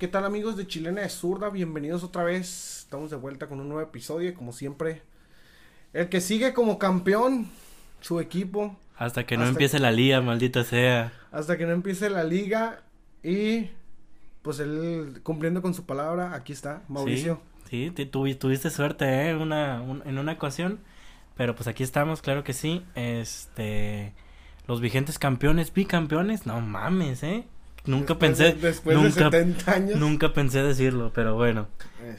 ¿qué tal amigos de Chilena de Zurda? Bienvenidos otra vez. Estamos de vuelta con un nuevo episodio, como siempre. El que sigue como campeón, su equipo. Hasta que no empiece la liga, maldita sea. Hasta que no empiece la liga. Y pues él cumpliendo con su palabra, aquí está, Mauricio. Sí, sí tuviste suerte, ¿eh? Una, en una ocasión. Pero pues aquí estamos, claro que sí. Este. Los vigentes campeones, bicampeones, no mames, ¿eh? Nunca pensé. después nunca, de 70 años. Nunca pensé decirlo, pero bueno.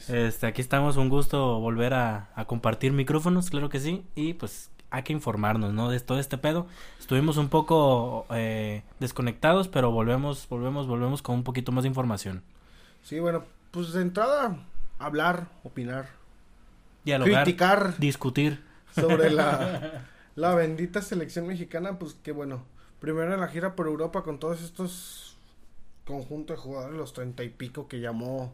Este, aquí estamos, un gusto volver a, compartir micrófonos, claro que sí. Y pues hay que informarnos, ¿no? De todo este pedo. Estuvimos un poco eh, desconectados, pero volvemos, volvemos, volvemos con un poquito más de información. Sí, bueno, pues de entrada, hablar, opinar. Dialogar. Criticar. Discutir. Sobre la, la bendita selección mexicana, pues que bueno. Primero en la gira por Europa con todos estos conjunto de jugadores, los treinta y pico que llamó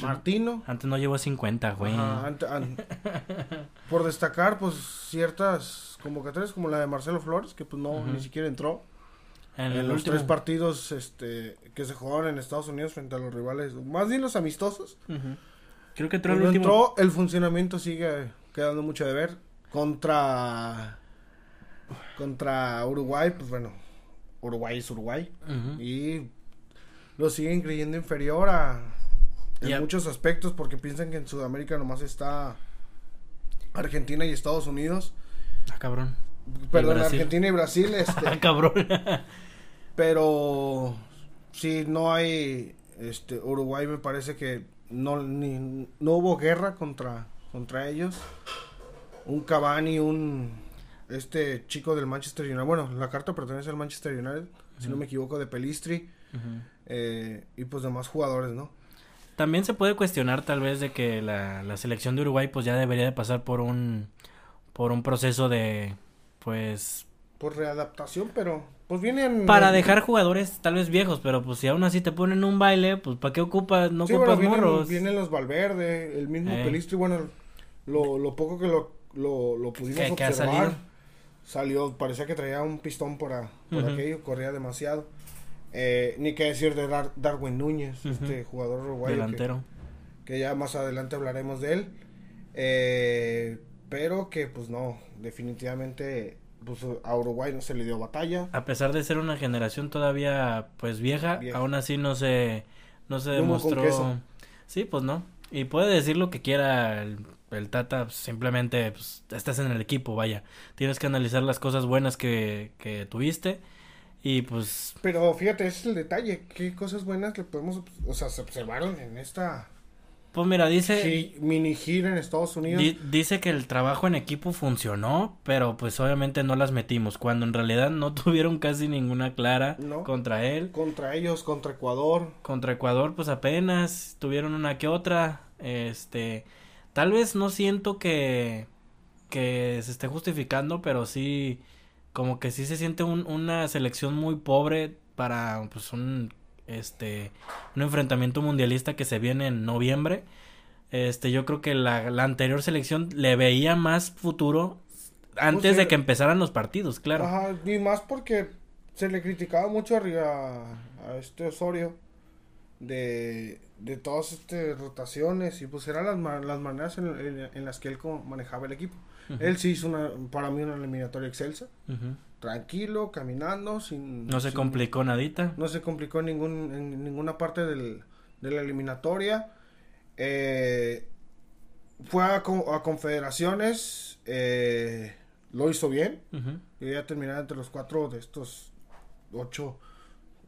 Martino. Antes no llegó a 50, güey. por destacar, pues, ciertas convocatorias como la de Marcelo Flores, que pues no, ni siquiera entró. En, los tres partidos este, que se jugaron en Estados Unidos frente a los rivales, más bien los amistosos. Creo que entró el último. entró, el funcionamiento sigue quedando mucho de ver. Contra contra Uruguay, pues bueno, Uruguay es Uruguay. Y lo siguen creyendo inferior a en muchos aspectos porque piensan que en Sudamérica nomás está Argentina y Estados Unidos. Ah, cabrón. Perdón, Argentina y Brasil, este. ah, cabrón. pero sí no hay este Uruguay me parece que no ni no hubo guerra contra contra ellos. Un Cavani, un este chico del Manchester United, bueno, la carta pertenece al Manchester United, si no me equivoco, de Pelistri. Eh, y pues demás jugadores, ¿no? También se puede cuestionar tal vez de que la, la, selección de Uruguay pues ya debería de pasar por un por un proceso de pues por readaptación, pero pues vienen para dejar jugadores tal vez viejos, pero pues si aún así te ponen un baile, pues para qué ocupas, no ocupas morros. Vienen los Valverde, el mismo eh. Pelistri, bueno, lo, lo poco que lo, lo, lo pudimos observar, salió, parecía que traía un pistón por, por aquello, corría demasiado. Eh, ni qué decir de Darwin Núñez, este jugador uruguayo. Delantero. Que, ya más adelante hablaremos de él. Eh, pero que pues no, definitivamente pues, a Uruguay no se le dio batalla. A pesar de ser una generación todavía pues vieja, aún así no se, no se demostró. Sí, pues no. Y puede decir lo que quiera el, el Tata, pues, simplemente pues, estás en el equipo, vaya. Tienes que analizar las cosas buenas que, que tuviste y pues. Pero fíjate, ese es el detalle. ¿Qué cosas buenas le podemos. O sea, se observaron en esta. Pues mira, dice. mini gira en Estados Unidos. dice que el trabajo en equipo funcionó, pero pues obviamente no las metimos. Cuando en realidad no tuvieron casi ninguna clara contra él. Contra ellos, contra Ecuador. Contra Ecuador, pues apenas tuvieron una que otra. Este. Tal vez no siento que. que se esté justificando, pero sí como que sí se siente un, una selección muy pobre para pues un este un enfrentamiento mundialista que se viene en noviembre. Este, yo creo que la, la anterior selección le veía más futuro antes de que empezaran los partidos, claro. Ajá, y más porque se le criticaba mucho arriba a este Osorio de, de todas estas rotaciones y pues eran las, las maneras en, en, las que él manejaba el equipo. Él sí hizo una, para mí una eliminatoria excelsa. Tranquilo, caminando, sin... No se complicó nadita. No se complicó en, ningún, en ninguna parte del, de la eliminatoria. Eh, fue a, a confederaciones, eh, lo hizo bien. Y ya terminar entre los cuatro de estos ocho,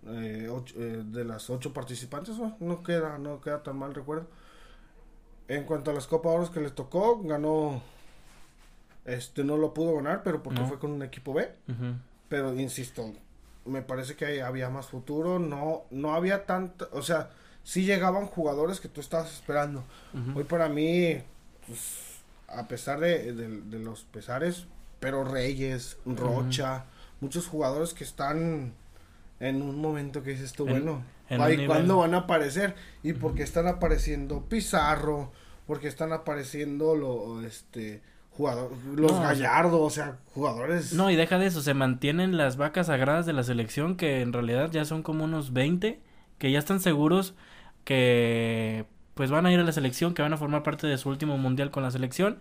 eh, de las ocho participantes. No, queda, no queda tan mal recuerdo. En cuanto a las Copa Oros que les tocó, ganó este no lo pudo ganar, pero porque fue con un equipo B. Pero insisto, me parece que había más futuro. No, no había tanto, o sea, sí llegaban jugadores que tú estabas esperando. Hoy para mí, pues, a pesar de, los pesares, pero Reyes, Rocha, muchos jugadores que están en un momento que dices tú, bueno, ¿cuándo van a aparecer? Y porque están apareciendo Pizarro, porque están apareciendo lo, este jugador, los Gallardo, o sea, jugadores. No, y deja de eso, se mantienen las vacas sagradas de la selección que en realidad ya son como unos 20 que ya están seguros que pues van a ir a la selección, que van a formar parte de su último mundial con la selección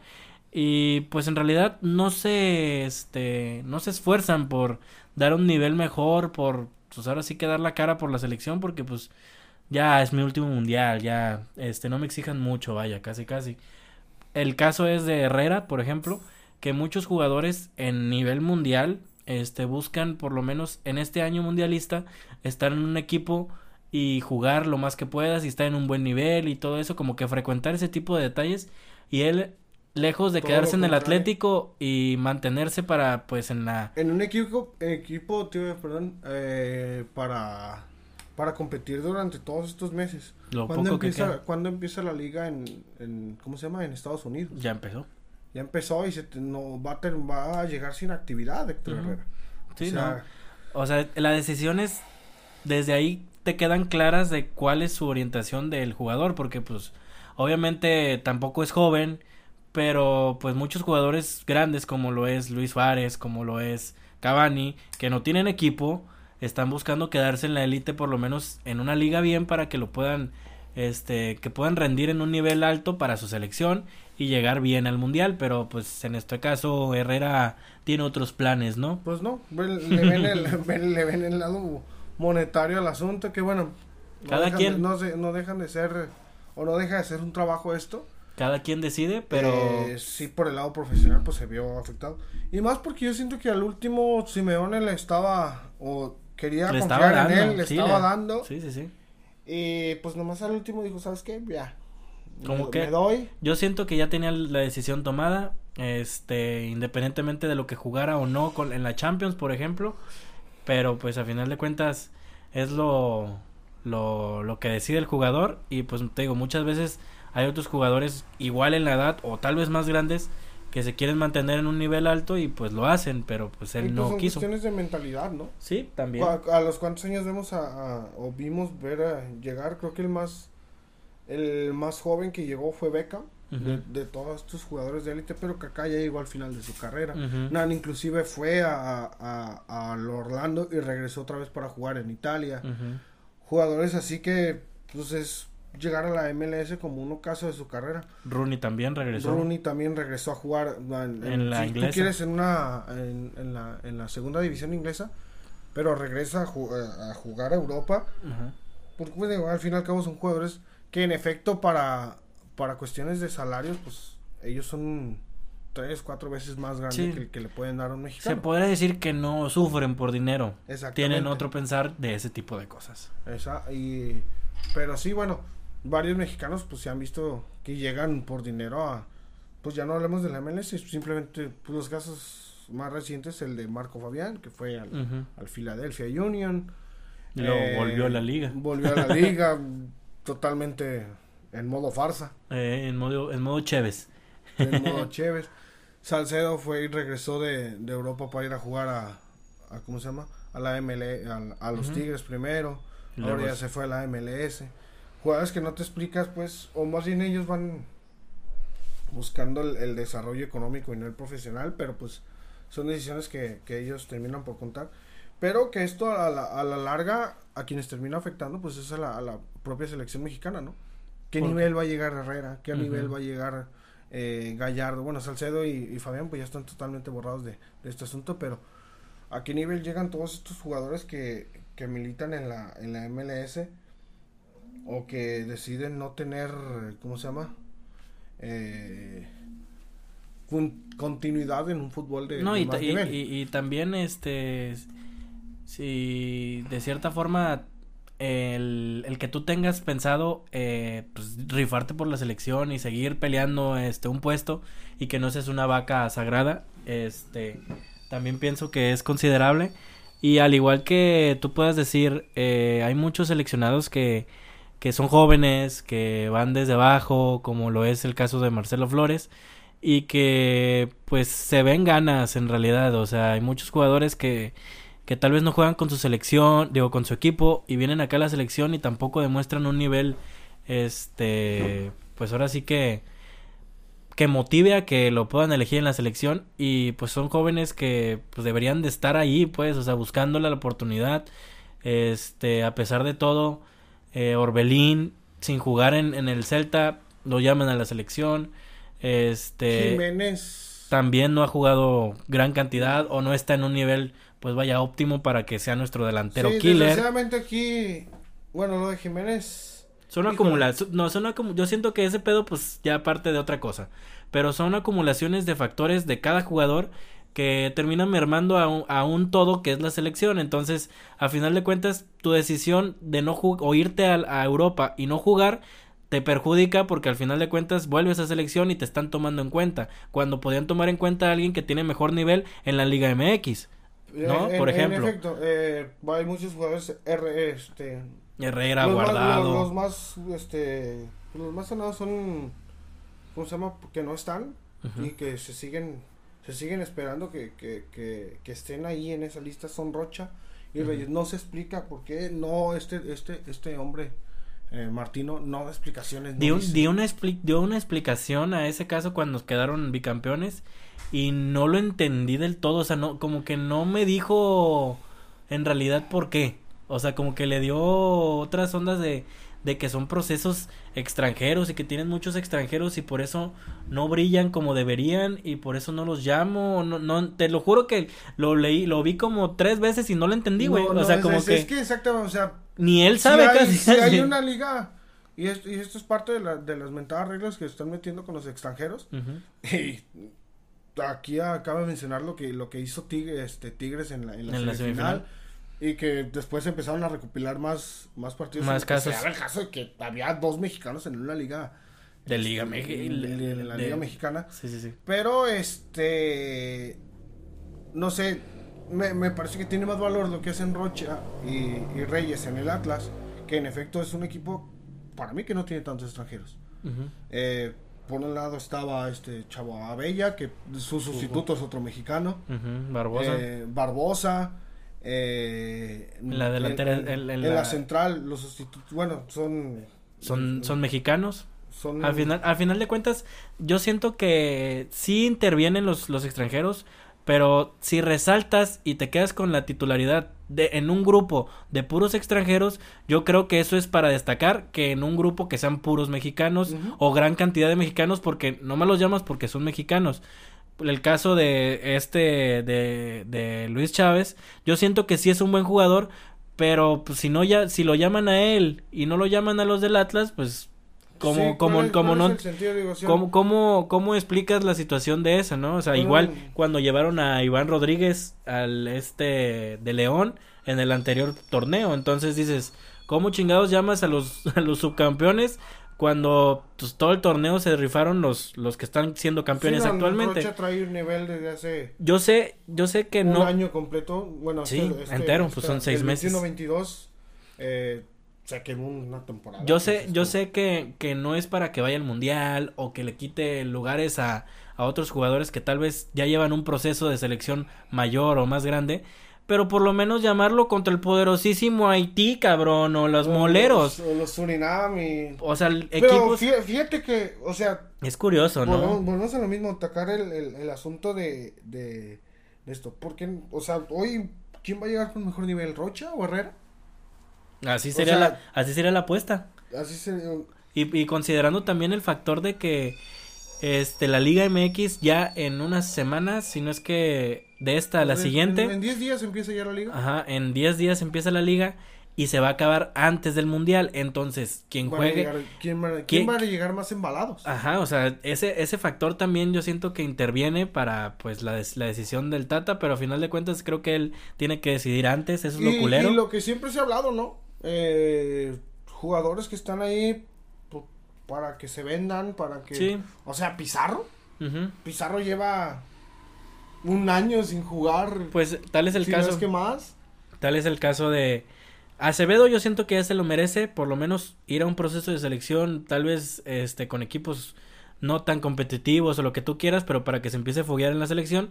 y pues en realidad no se este no se esfuerzan por dar un nivel mejor, por pues ahora sí que dar la cara por la selección porque pues ya es mi último mundial, ya este no me exijan mucho, vaya, casi casi. El caso es de Herrera, por ejemplo, que muchos jugadores en nivel mundial este buscan por lo menos en este año mundialista estar en un equipo y jugar lo más que puedas y estar en un buen nivel y todo eso, como que frecuentar ese tipo de detalles y él lejos de quedarse en el Atlético y mantenerse para pues en la en un equipo equipo tío, perdón eh, para para competir durante todos estos meses. Lo ¿Cuándo empieza ¿cuándo empieza la liga en, en cómo se llama en Estados Unidos. Ya empezó. Ya empezó y se no va a va a llegar sin actividad Héctor Herrera. Sí o sea, no. O sea la decisión es desde ahí te quedan claras de cuál es su orientación del jugador, porque pues obviamente tampoco es joven, pero pues muchos jugadores grandes como lo es Luis Suárez, como lo es Cavani, que no tienen equipo, están buscando quedarse en la élite por lo menos en una liga bien para que lo puedan este que puedan rendir en un nivel alto para su selección y llegar bien al mundial, pero pues en este caso Herrera tiene otros planes, ¿no? Pues no, le ven el, le ven el lado monetario al asunto, que bueno, cada quien no, se, no dejan de ser o no deja de ser un trabajo esto. Cada quien decide, pero eh, sí por el lado profesional pues se vio afectado. Y más porque yo siento que al último Simeone le estaba o quería confiar en él, le estaba dando. Sí, sí, sí. Y pues nomás al último dijo, ¿sabes qué? Ya. Como que doy. Yo siento que ya tenía la decisión tomada, este, independientemente de lo que jugara o no con, en la Champions, por ejemplo. Pero pues a final de cuentas es lo, lo, lo que decide el jugador y pues te digo, muchas veces hay otros jugadores igual en la edad o tal vez más grandes que se quieren mantener en un nivel alto y pues lo hacen, pero pues él no son quiso. cuestiones de mentalidad, ¿no? Sí, también. A, los cuántos años vemos a, o vimos ver a llegar, creo que el más el más joven que llegó fue Beca de, todos estos jugadores de élite, pero que acá ya llegó al final de su carrera. Nan inclusive fue a, a, Orlando y regresó otra vez para jugar en Italia. Jugadores así que, pues es llegar a la MLS como un caso de su carrera. Rooney también regresó. Rooney también regresó a jugar en, la si tú quieres en una en, la, en la segunda división inglesa, pero regresa a, a jugar a Europa. Porque al fin y al cabo son jugadores que en efecto para para cuestiones de salarios, pues ellos son tres, cuatro veces más grandes que el que le pueden dar a un mexicano. Se podría decir que no sufren por dinero. Tienen otro pensar de ese tipo de cosas. Esa, y, pero sí, bueno, varios mexicanos pues se han visto que llegan por dinero a, pues ya no hablemos de la MLS, simplemente pues, los casos más recientes, el de Marco Fabián, que fue al, al Philadelphia Union. Eh, volvió a la liga. Volvió a la liga totalmente en modo farsa. Eh, en modo, en modo Chévez. En modo Chévez. Salcedo fue y regresó de, Europa para ir a jugar a, ¿cómo se llama? A la ML, a, los Tigres primero. Ahora ya se fue a la MLS. Jugadores que no te explicas, pues, o más bien ellos van buscando el, desarrollo económico y no el profesional, pero pues son decisiones que, ellos terminan por contar. Pero que esto a la, a la larga, a quienes termina afectando, pues es a la, a la propia selección mexicana, ¿no? ¿Qué nivel va a llegar Herrera? ¿Qué nivel va a llegar eh, Gallardo? Bueno, Salcedo y, Fabián pues ya están totalmente borrados de, este asunto, pero ¿a qué nivel llegan todos estos jugadores que, que militan en la, en la MLS o que deciden no tener, ¿cómo se llama? Eh, continuidad en un fútbol de, no, y, y, y, también este si de cierta forma el, el que tú tengas pensado eh, pues, rifarte por la selección y seguir peleando este un puesto y que no seas una vaca sagrada este también pienso que es considerable y al igual que tú puedas decir eh, hay muchos seleccionados que que son jóvenes que van desde abajo como lo es el caso de Marcelo Flores y que pues se ven ganas en realidad. O sea hay muchos jugadores que que tal vez no juegan con su selección, digo, con su equipo y vienen acá a la selección y tampoco demuestran un nivel, este, pues ahora sí que, que motive a que lo puedan elegir en la selección. Y pues son jóvenes que pues deberían de estar ahí, pues, o sea, buscándole la oportunidad, este, a pesar de todo, eh, Orbelín sin jugar en, en el Celta, lo llaman a la selección. Este. Jiménez. También no ha jugado gran cantidad o no está en un nivel, pues vaya, óptimo para que sea nuestro delantero Sí, killer. desgraciadamente aquí, bueno, lo de Jiménez. Son acumulaciones, no, son acumu- yo siento que ese pedo pues ya parte de otra cosa, pero son acumulaciones de factores de cada jugador que terminan mermando a un, a un todo que es la selección, entonces a final de cuentas tu decisión de no o irte a, a Europa y no jugar te perjudica porque al final de cuentas vuelves a selección y te están tomando en cuenta, cuando podían tomar en cuenta a alguien que tiene mejor nivel en la Liga MX, ¿no? En- Por en ejemplo. efecto, eh, hay muchos jugadores R, este, Herrera, los más- Guardado. los, los más, este, los más sonados son, ¿cómo se llama? Que no están y que se siguen, se siguen esperando que, que, que, que estén ahí en esa lista son Rocha y Reyes. No se explica por qué no este, este, este hombre, eh, Martino, no da explicaciones. no Dio, una expli- dio una explicación a ese caso cuando nos quedaron bicampeones y no lo entendí del todo, o sea, no, como que no me dijo en realidad por qué, o sea, como que le dio otras ondas de, de que son procesos extranjeros y que tienen muchos extranjeros y por eso no brillan como deberían y por eso no los llamo, no, no, te lo juro que lo leí, lo vi como tres veces y no lo entendí, güey, No, o no, sea, es- como es, que, es que exactamente, o sea, ni él si sabe hay, casi. si hay una liga y esto, y esto es parte de, la, de las mentadas reglas que están metiendo con los extranjeros. Ujú. Y aquí acaba de mencionar lo que lo que hizo Tigres, este, Tigres en la, en la En la semifinal, y que después empezaron a recopilar más más partidos Más se casos. daba el caso de que había dos mexicanos en una liga De Liga este, Meji- en, la de- liga mexicana Sí, sí, sí. pero este no sé me, me parece que tiene más valor lo que hacen Rocha y, y Reyes en el Atlas que en efecto es un equipo para mí que no tiene tantos extranjeros eh, por un lado estaba este chavo Abella, que su sustituto es otro mexicano. Barbosa. Eh, Barbosa. Eh, En la delantera, En, la... la- central, los sustitutos. Bueno, son. son, son mexicanos. son- Al final, al final de cuentas, yo siento que sí intervienen los, los extranjeros, pero si resaltas y te quedas con la titularidad de, en un grupo de puros extranjeros, yo creo que eso es para destacar que en un grupo que sean puros mexicanos o gran cantidad de mexicanos, porque no me los llamas porque son mexicanos. El caso de este de, de Luis Chávez, yo siento que sí es un buen jugador, pero pues, si no ya si lo llaman a él y no lo llaman a los del Atlas, pues como Sí, como ¿cuál es- como no ¿Cómo, cómo, cómo explicas la situación de esa, no? O sea, igual cuando llevaron a Iván Rodríguez al este de León en el anterior torneo, entonces dices, ¿cómo chingados llamas a los, a los subcampeones cuando pues, todo el torneo se rifaron los, los que están siendo campeones sí, no, actualmente? Rocha trae un nivel desde hace Yo sé, yo sé que un no. año completo. Bueno, Sí, entero, pues son seis meses. 21-22, eh, se quemó una temporada. Yo sé, yo pues, sé que, que no es para que vaya al mundial o que le quite lugares a, a otros jugadores que tal vez ya llevan un proceso de selección mayor o más grande, pero por lo menos llamarlo contra el poderosísimo Haití, cabrón, o los o moleros. Los, o los Surinam y... O sea, el Pero equipos fí- fíjate que, o sea, es curioso, ¿no? volvemos a lo mismo, atacar el, el, el asunto de, de, de esto. Porque, o sea, hoy, ¿quién va a llegar con mejor nivel? ¿Rocha o Herrera? Así o sería sea- la así sería la apuesta. Así se... Y, y considerando también el factor de que este la Liga MX ya en unas semanas, si no es que de esta a la en- siguiente, En, en 10 días empieza ya la liga. Ajá, en 10 días empieza la liga y se va a acabar antes del mundial. Entonces, quien juegue. llegar- ¿quién, va, ¿Quién- quién va a llegar más embalados? Ajá, o sea, ese, ese factor también yo siento que interviene para pues la, des- la decisión del Tata, pero a final de cuentas creo que él tiene que decidir antes, eso es lo culero. y lo que siempre se ha hablado, ¿no? Eh, jugadores que están ahí pu- para que se vendan, para que... Sí. O sea, Pizarro. Pizarro lleva un año sin jugar. Pues tal es el si no caso. es que más. Tal es el caso de Acevedo, yo siento que ya se lo merece, por lo menos ir a un proceso de selección, tal vez este con equipos no tan competitivos o lo que tú quieras, pero para que se empiece a foguear en la selección,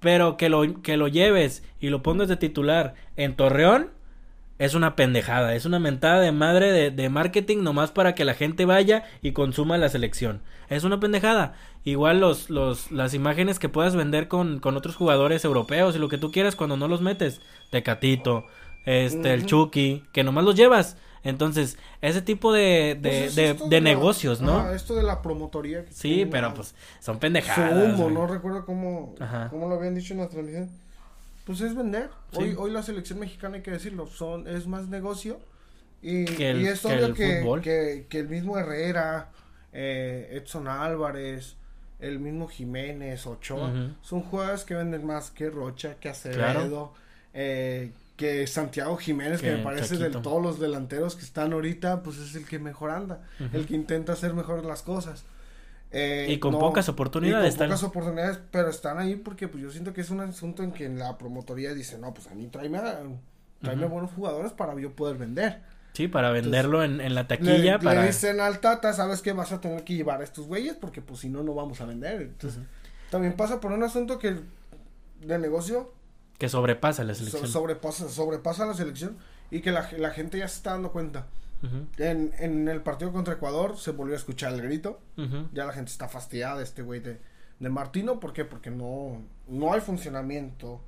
pero que lo que lo lleves y lo pongas de titular en Torreón es una pendejada, es una mentada de madre de, de marketing nomás para que la gente vaya y consuma la selección. Es una pendejada. Igual los, los, las imágenes que puedas vender con, con otros jugadores europeos y lo que tú quieras cuando no los metes. Tecatito, este, el Chucky, que nomás los llevas. Entonces, ese tipo de, de, Pues de, negocios, ¿no? Ah, esto de la promotoría. sí, pero pues son pendejadas. No recuerdo cómo, cómo lo habían dicho en la transmisión. Pues es vender. Hoy, hoy la selección mexicana, hay que decirlo, son es más negocio. Y, y es obvio que, que, el mismo Herrera, eh, Edson Álvarez, el mismo Jiménez, Ochoa, son jugadores que venden más que Rocha, que Acevedo, eh, que Santiago Jiménez, que, me parece de todos los delanteros que están ahorita, pues es el que mejor anda, el que intenta hacer mejor las cosas. Eh, y con pocas oportunidades. Y con pocas oportunidades, pero están ahí porque pues yo siento que es un asunto en que la promotoría dice, no, pues a mí tráeme, tráeme buenos jugadores para yo poder vender. Sí, para venderlo en, en, la taquilla. Le, para... le dicen al Tata, sabes que vas a tener que llevar a estos güeyes porque pues si no, no vamos a vender. Entonces, también pasa por un asunto que de negocio que sobrepasa la selección. sobrepasa, sobrepasa la selección y que la, la gente ya se está dando cuenta. En, en, el partido contra Ecuador se volvió a escuchar el grito. Ya la gente está fastidiada de este güey de, de Martino. ¿Por qué? Porque no, no hay funcionamiento.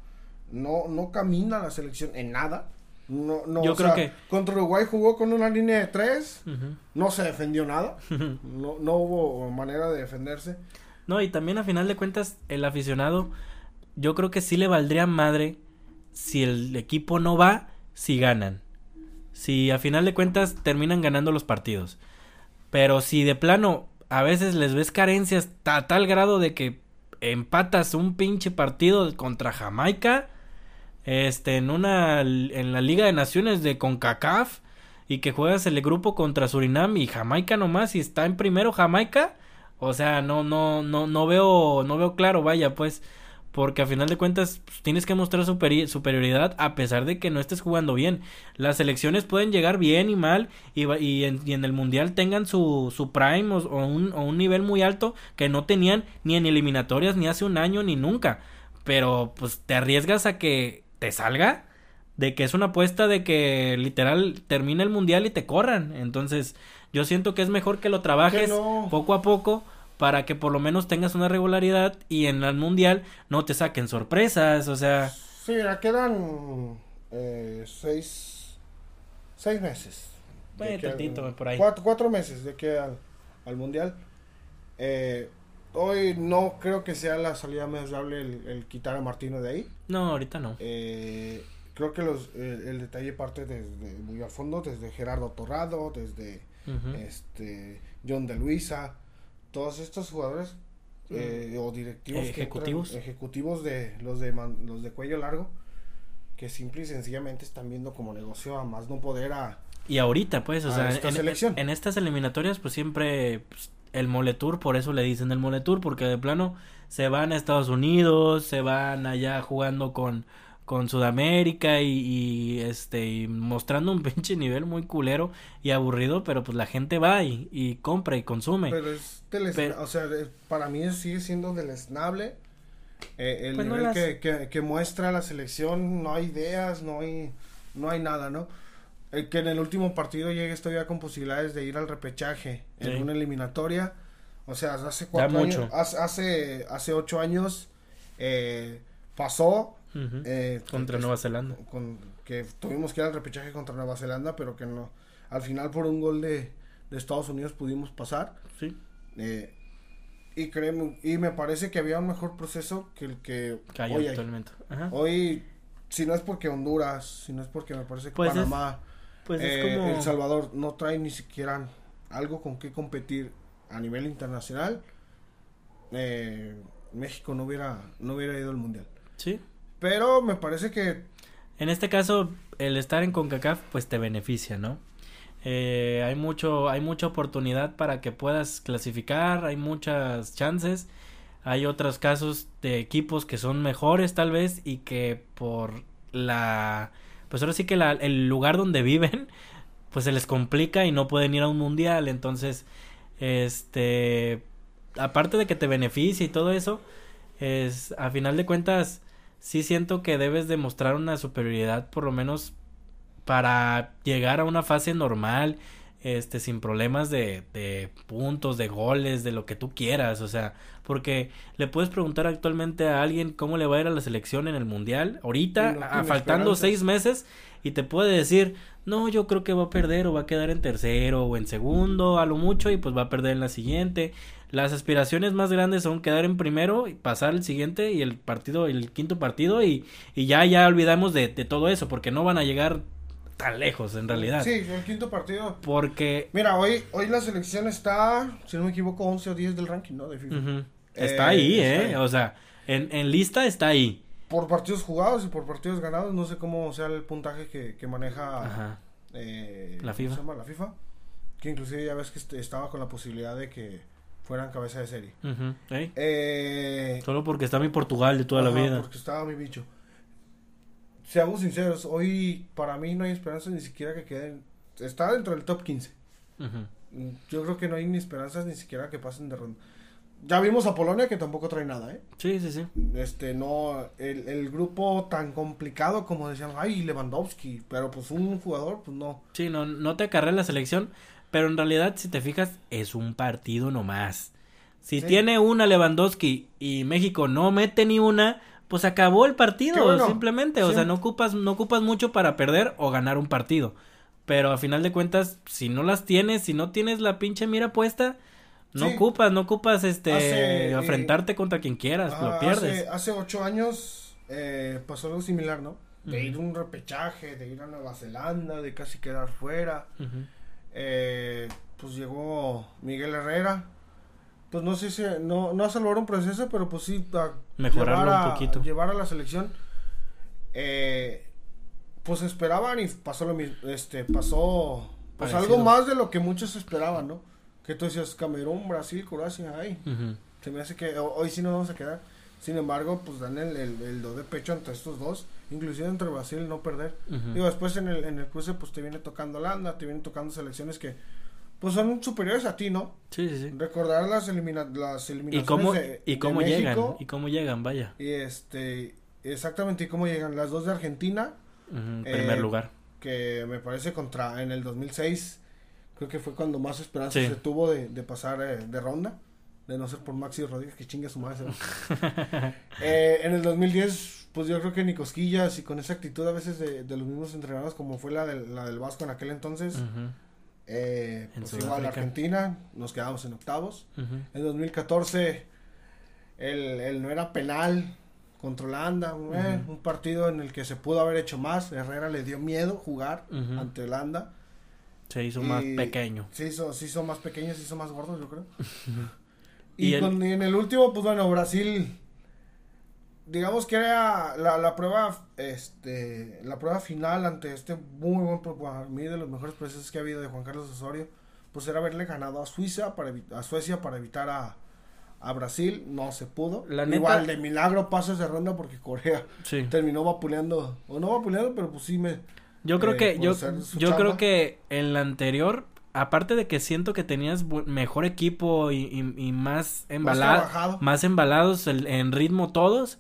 No, no camina la selección en nada. No, no, Yo creo que contra Uruguay jugó con una línea de tres, no se defendió nada, no, no hubo manera de defenderse. No, y también a final de cuentas el aficionado yo creo que sí le valdría madre si el equipo no va, si ganan. Si a final de cuentas terminan ganando los partidos. Pero si de plano a veces les ves carencias a tal grado de que empatas un pinche partido contra Jamaica, este, en una, en la Liga de Naciones de CONCACAF, y que juegas el grupo contra Surinam y Jamaica nomás, y está en primero Jamaica, o sea, no, no, no, no veo, no veo claro, vaya, pues, porque a final de cuentas pues, tienes que mostrar superioridad a pesar de que no estés jugando bien. Las selecciones pueden llegar bien y mal y, y, en, el mundial tengan su, su prime o, un, o, un, nivel muy alto que no tenían ni en eliminatorias ni hace un año ni nunca. Pero pues te arriesgas a que te salga de que es una apuesta de que literal termine el mundial y te corran. Entonces yo siento que es mejor que lo trabajes poco a poco para que por lo menos tengas una regularidad y en el mundial no te saquen sorpresas, o sea... Sí, mira, quedan eh, seis, seis meses. por ahí. Cuatro, cuatro, meses de que al, al mundial. Eh, hoy no creo que sea la salida más viable el, quitar a Martino de ahí. No, ahorita no. Eh, creo que los, el detalle parte desde muy al fondo, desde Gerardo Torrado, desde este John de Luisa todos estos jugadores eh, o directivos ejecutivos ejecutivos de los de los de cuello largo que simple y sencillamente están viendo como negocio a más no poder a y ahorita pues o sea esta en, selección. En, estas eliminatorias pues siempre pues, el Moletour por eso le dicen el Moletour porque de plano se van a Estados Unidos se van allá jugando con con Sudamérica y, este y mostrando un pinche nivel muy culero y aburrido, pero pues la gente va y, y compra y consume. Pero es o sea, para mí sigue siendo deleznable eh, el pues nivel que, que, muestra la selección, no hay ideas, no hay no hay nada, ¿no? El que en el último partido llegue todavía con posibilidades de ir al repechaje en una eliminatoria, o sea, hace cuatro años, hace, hace ocho años eh, pasó eh, contra Nueva Zelanda. Con, que tuvimos que ir al repechaje contra Nueva Zelanda, pero que no. Al final, por un gol de, Estados Unidos, pudimos pasar. Sí. Eh, y creemos, y me parece que había un mejor proceso que el que, hoy actualmente. Hoy, si no es porque Honduras, si no es porque me parece que pues Panamá, pues eh, El Salvador no trae ni siquiera algo con que competir a nivel internacional, México no hubiera, no hubiera ido al mundial. Sí. Pero me parece que... En este caso, el estar en CONCACAF, pues te beneficia, ¿no? Eh, hay mucho, hay mucha oportunidad para que puedas clasificar, hay muchas chances. Hay otros casos de equipos que son mejores tal vez y que por la... Pues ahora sí que la, el lugar donde viven, pues se les complica y no pueden ir a un mundial. Entonces, este... Aparte de que te beneficia y todo eso, es a final de cuentas sí siento que debes demostrar una superioridad por lo menos para llegar a una fase normal este, sin problemas de, de puntos, de goles, de lo que tú quieras, o sea, porque le puedes preguntar actualmente a alguien cómo le va a ir a la selección en el mundial, ahorita, faltando seis meses, y te puede decir, no, yo creo que va a perder o va a quedar en tercero o en segundo, a lo mucho, y pues va a perder en la siguiente. Las aspiraciones más grandes son quedar en primero y pasar el siguiente y el partido, el quinto partido, y, y ya, ya olvidamos de, de todo eso, porque no van a llegar tan lejos en realidad. Sí, el quinto partido. Porque... Mira, hoy, hoy la selección está, si no me equivoco, 11 o 10 del ranking, ¿no? De FIFA. Está ahí, ¿eh? O sea, en, en lista está ahí. Por partidos jugados y por partidos ganados, no sé cómo sea el puntaje que, que maneja eh, la FIFA. La FIFA. Que inclusive ya ves que estaba con la posibilidad de que fueran cabeza de serie. eh, Solo porque estaba en Portugal de toda la vida. Porque estaba mi bicho seamos sinceros, hoy para mí no hay esperanza ni siquiera que queden. Está dentro del top 15. Yo creo que no hay ni esperanzas ni siquiera que pasen de ronda. Ya vimos a Polonia que tampoco trae nada, ¿eh? Sí, sí, sí. Este, no, el, el grupo tan complicado como decían, ay, Lewandowski, pero pues un jugador, pues no. Sí, no, no te acarrea la selección, pero en realidad, si te fijas, es un partido nomás. Si tiene una Lewandowski y México no mete ni una, pues acabó el partido, simplemente. O sea, no ocupas, no ocupas mucho para perder o ganar un partido. Pero a final de cuentas, si no las tienes, si no tienes la pinche mira puesta, no ocupas, no ocupas este enfrentarte eh, contra quien quieras, lo pierdes. Hace, ocho años eh, pasó algo similar, ¿no? De ir a un repechaje, de ir a Nueva Zelanda, de casi quedar fuera. Eh, pues llegó Miguel Herrera, pues no sé si, no, no a salvar un proceso, pero pues sí a mejorarlo un poquito. Llevar a la selección. Eh, pues esperaban y pasó lo mismo, este, pasó pues algo más de lo que muchos esperaban, ¿no? Que tú decías Camerún, Brasil, Croacia, ay, se me hace que hoy sí nos vamos a quedar. Sin embargo, pues dan el, el, do de pecho entre estos dos, inclusive entre Brasil no perder. Digo, después en el, en el cruce pues te viene tocando Holanda, te vienen tocando selecciones que pues son superiores a ti, ¿no? Sí, sí, sí. Recordar las, elimina las eliminaciones ¿Y cómo, y cómo llegan? ¿Y cómo llegan? Vaya. Y este, exactamente, ¿y cómo llegan? Las dos de Argentina. en primer eh, lugar. Que me parece contra, en el 2006, creo que fue cuando más esperanza se tuvo de, de pasar eh, de ronda. De no ser por Maxi Rodríguez, que chingue su madre. eh, en el 2010, pues yo creo que ni cosquillas y con esa actitud a veces de, de los mismos entrenadores como fue la, de, la del Vasco en aquel entonces. Eh, pues igual Argentina, nos quedamos en octavos. En 2014, el, el, no era penal contra Holanda, eh, un partido en el que se pudo haber hecho más. Herrera le dio miedo jugar ante Holanda. Se hizo más pequeño. Se hizo, se hizo más pequeño, se hizo más gordo, yo creo. y, en el último, pues bueno, Brasil digamos que era la, la, prueba este la prueba final ante este muy buen para mí de los mejores procesos que ha habido de Juan Carlos Osorio pues era haberle ganado a Suiza para a Suecia para evitar a, a Brasil. No se pudo. Igual de milagro pasos de ronda porque Corea terminó vapuleando o no vapuleando pero pues sí me yo creo eh, que yo yo creo que en la anterior aparte de que siento que tenías mejor equipo y, y, más embalado más, embalados en ritmo todos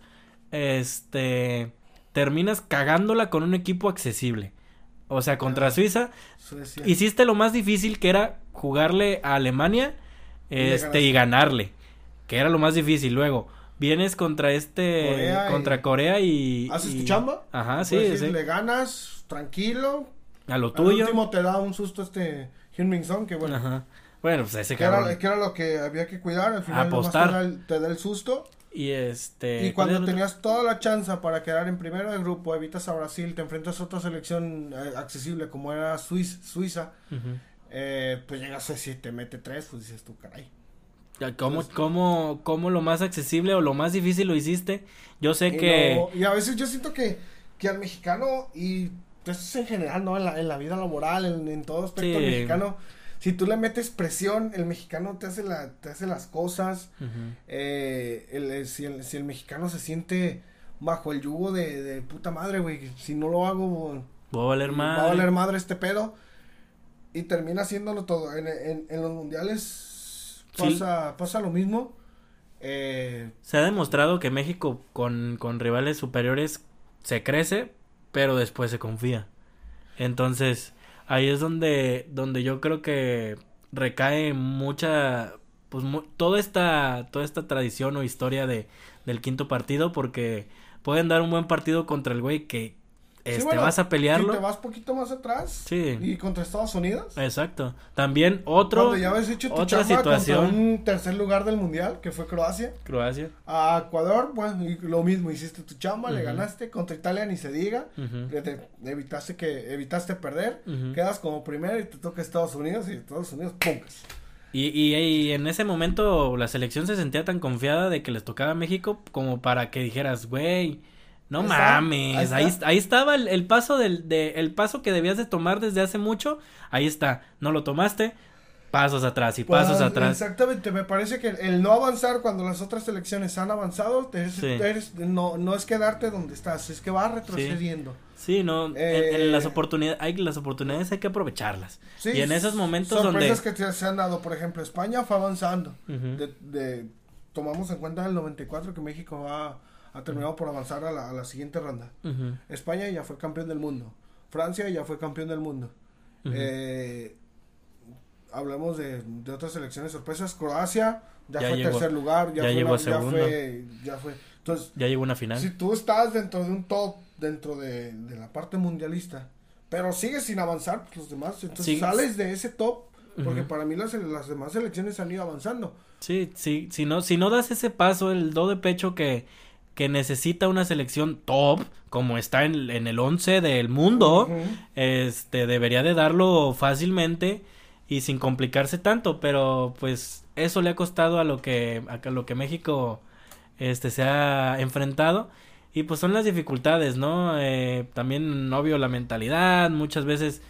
este, terminas cagándola con un equipo accesible. O sea, contra Suiza, hiciste lo más difícil que era jugarle a Alemania este, y, ganarle, que era lo más difícil. Luego, vienes contra este, contra Corea y... ¿Haces tu chamba? Ajá, sí, Le ganas, tranquilo. A lo tuyo. Al último te da un susto este Hyun Song, que bueno. Ajá. Bueno, pues ese que era, que era lo que había que cuidar. Al final Apostar. te da el susto. Y este. Y cuando tenías toda la chance para quedar en primero del grupo, evitas a Brasil, te enfrentas a otra selección eh, accesible como era Suiza, eh, pues llegas a si te mete tres, pues dices tú, caray. ¿Cómo, cómo, ¿Cómo lo más accesible o lo más difícil lo hiciste? Yo sé que... y a veces yo siento que, que al mexicano, y esto es en general, ¿no? En la, en la vida laboral, en, en todo aspecto, mexicano si tú le metes presión, el mexicano te hace, la, te hace las cosas. eh, el, si, el, si el mexicano se siente bajo el yugo de, de puta madre, güey, si no lo hago, va a valer madre. Va a valer madre este pedo. Y termina haciéndolo todo. En, en, en los mundiales pasa, pasa lo mismo. Eh, se ha demostrado que México con, con rivales superiores se crece, pero después se confía. Entonces, ahí es donde, donde yo creo que recae mucha, pues toda esta, toda esta tradición o historia de, del quinto partido, porque pueden dar un buen partido contra el güey que, este, vas a pelearlo. Si te vas poquito más atrás. Sí. Y contra Estados Unidos. Exacto. También otro. Cuando ya habías hecho tu otra situación. Un tercer lugar del mundial, que fue Croacia. Croacia. A Ecuador, bueno, lo mismo, hiciste tu chamba, le ganaste. Contra Italia ni se diga. evitaste que evitaste perder. Quedas como primero y te toca Estados Unidos y Estados Unidos, ¡pungas! Y, y, y, en ese momento la selección se sentía tan confiada de que les tocaba a México como para que dijeras, güey no mames, ahí, ahí, estaba el, paso del de, el paso que debías de tomar desde hace mucho, ahí está, no lo tomaste, pasos atrás y pues, pasos atrás. Exactamente, me parece que el no avanzar cuando las otras selecciones han avanzado, no, no es quedarte donde estás, es que vas retrocediendo. Sí, no, en, las eh, oportunidades, hay las oportunidades hay que aprovecharlas. y en esos momentos sorpresas que se han dado, por ejemplo, España fue avanzando, de, tomamos en cuenta el 94 que México va ha terminado por avanzar a la, siguiente ronda. España ya fue campeón del mundo. Francia ya fue campeón del mundo. eh, hablamos de, otras selecciones sorpresas. Croacia ya, fue tercer lugar. Ya, fue ya fue, ya fue. Entonces, ya llegó una final. Si tú estás dentro de un top, dentro de, la parte mundialista, pero sigues sin avanzar, pues, los demás, entonces sales de ese top. Porque para mí las, las demás selecciones han ido avanzando. Sí, sí, si no, si no das ese paso, el do de pecho que, que necesita una selección top, como está en, el 11 del mundo, este debería de darlo fácilmente y sin complicarse tanto, pero pues eso le ha costado a lo que a lo que México este se ha enfrentado y pues son las dificultades, ¿no? Eh, también obvio la mentalidad, muchas veces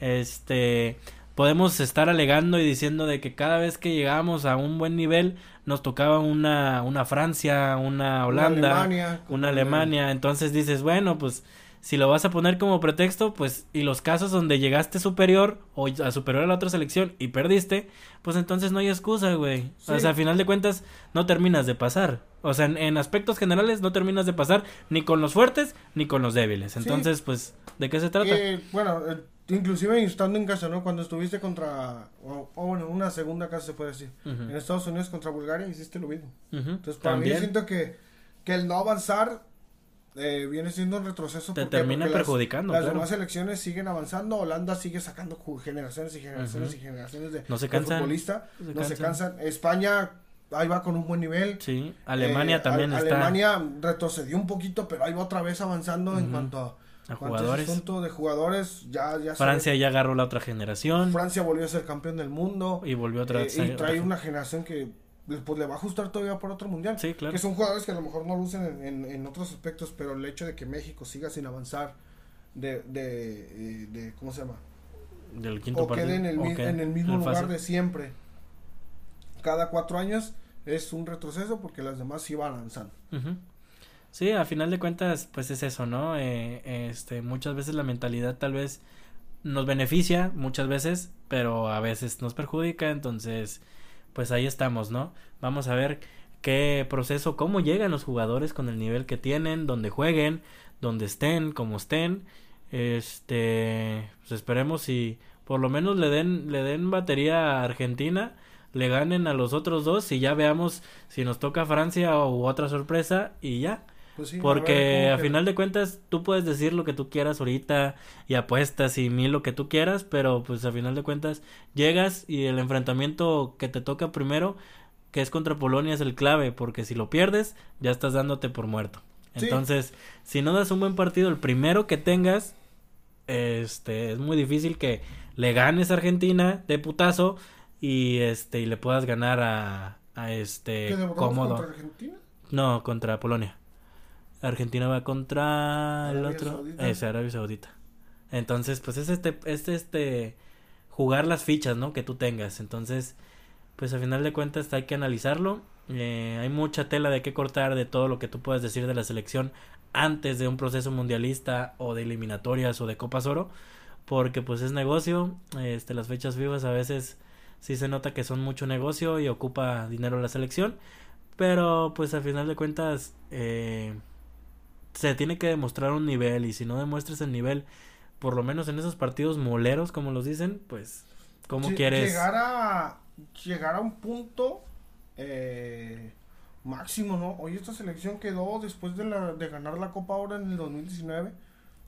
este podemos estar alegando y diciendo de que cada vez que llegamos a un buen nivel nos tocaba una, una Francia, una Holanda, una Alemania, entonces dices, bueno, pues si lo vas a poner como pretexto, pues y los casos donde llegaste superior o a superior a la otra selección y perdiste, pues entonces no hay excusa, güey. O sea, a final de cuentas no terminas de pasar. O sea, en, aspectos generales no terminas de pasar ni con los fuertes ni con los débiles. Entonces, pues, ¿de qué se trata? Eh, bueno, inclusive estando en casa, ¿no? Cuando estuviste contra, o, bueno, una segunda casa se puede decir, en Estados Unidos contra Bulgaria hiciste lo mismo. Entonces, para mí siento que, que el no avanzar eh, viene siendo un retroceso. Te termina perjudicando. Las, demás selecciones siguen avanzando, Holanda sigue sacando generaciones y generaciones y generaciones de, no se cansan, futbolistas, no, se, cansan. España ahí va con un buen nivel. Sí, Alemania eh, también está. Alemania retrocedió un poquito, pero ahí va otra vez avanzando en cuanto a a jugadores. de jugadores, ya, ya Francia ya agarró la otra generación. Francia volvió a ser campeón del mundo. Y volvió otra vez. Eh, y trae una generación que pues, le va a ajustar todavía por otro mundial. Sí, claro. Que son jugadores que a lo mejor no lucen en, en, otros aspectos, pero el hecho de que México siga sin avanzar de, de, de, ¿cómo se llama? Del quinto o quede en el, en el mismo lugar de siempre. Cada cuatro años es un retroceso porque las demás sí van avanzando. Sí, a final de cuentas, pues es eso, ¿no? Eh, este, muchas veces la mentalidad tal vez nos beneficia, muchas veces, pero a veces nos perjudica, entonces, pues ahí estamos, ¿no? Vamos a ver qué proceso, cómo llegan los jugadores con el nivel que tienen, donde jueguen, donde estén, como estén. Este, pues esperemos si por lo menos le den, le den batería a Argentina, le ganen a los otros dos y ya veamos si nos toca Francia u otra sorpresa y ya. Pues Porque a, final de cuentas tú puedes decir lo que tú quieras ahorita y apuestas y mil lo que tú quieras, pero pues a final de cuentas llegas y el enfrentamiento que te toca primero, que es contra Polonia, es el clave, porque si lo pierdes ya estás dándote por muerto. Entonces, si no das un buen partido, el primero que tengas, este, es muy difícil que le ganes a Argentina de putazo y este y le puedas ganar a, a este cómodo. Contra Argentina? No, contra Polonia. Argentina va contra el otro. Es Arabia Saudita. Entonces, pues es este, este, este, jugar las fichas, ¿no? Que tú tengas. Entonces, pues a final de cuentas hay que analizarlo. Eh, hay mucha tela de qué cortar de todo lo que tú puedas decir de la selección antes de un proceso mundialista o de eliminatorias o de Copas Oro. Porque pues es negocio. Este, las fechas vivas a veces sí se nota que son mucho negocio y ocupa dinero la selección. Pero pues a final de cuentas... Eh, se tiene que demostrar un nivel y si no demuestras el nivel, por lo menos en esos partidos moleros, como los dicen, pues, ¿cómo quieres? Llegar a, llegar a un punto eh, máximo, ¿no? Hoy esta selección quedó después de, la, de ganar la Copa ahora en el 2019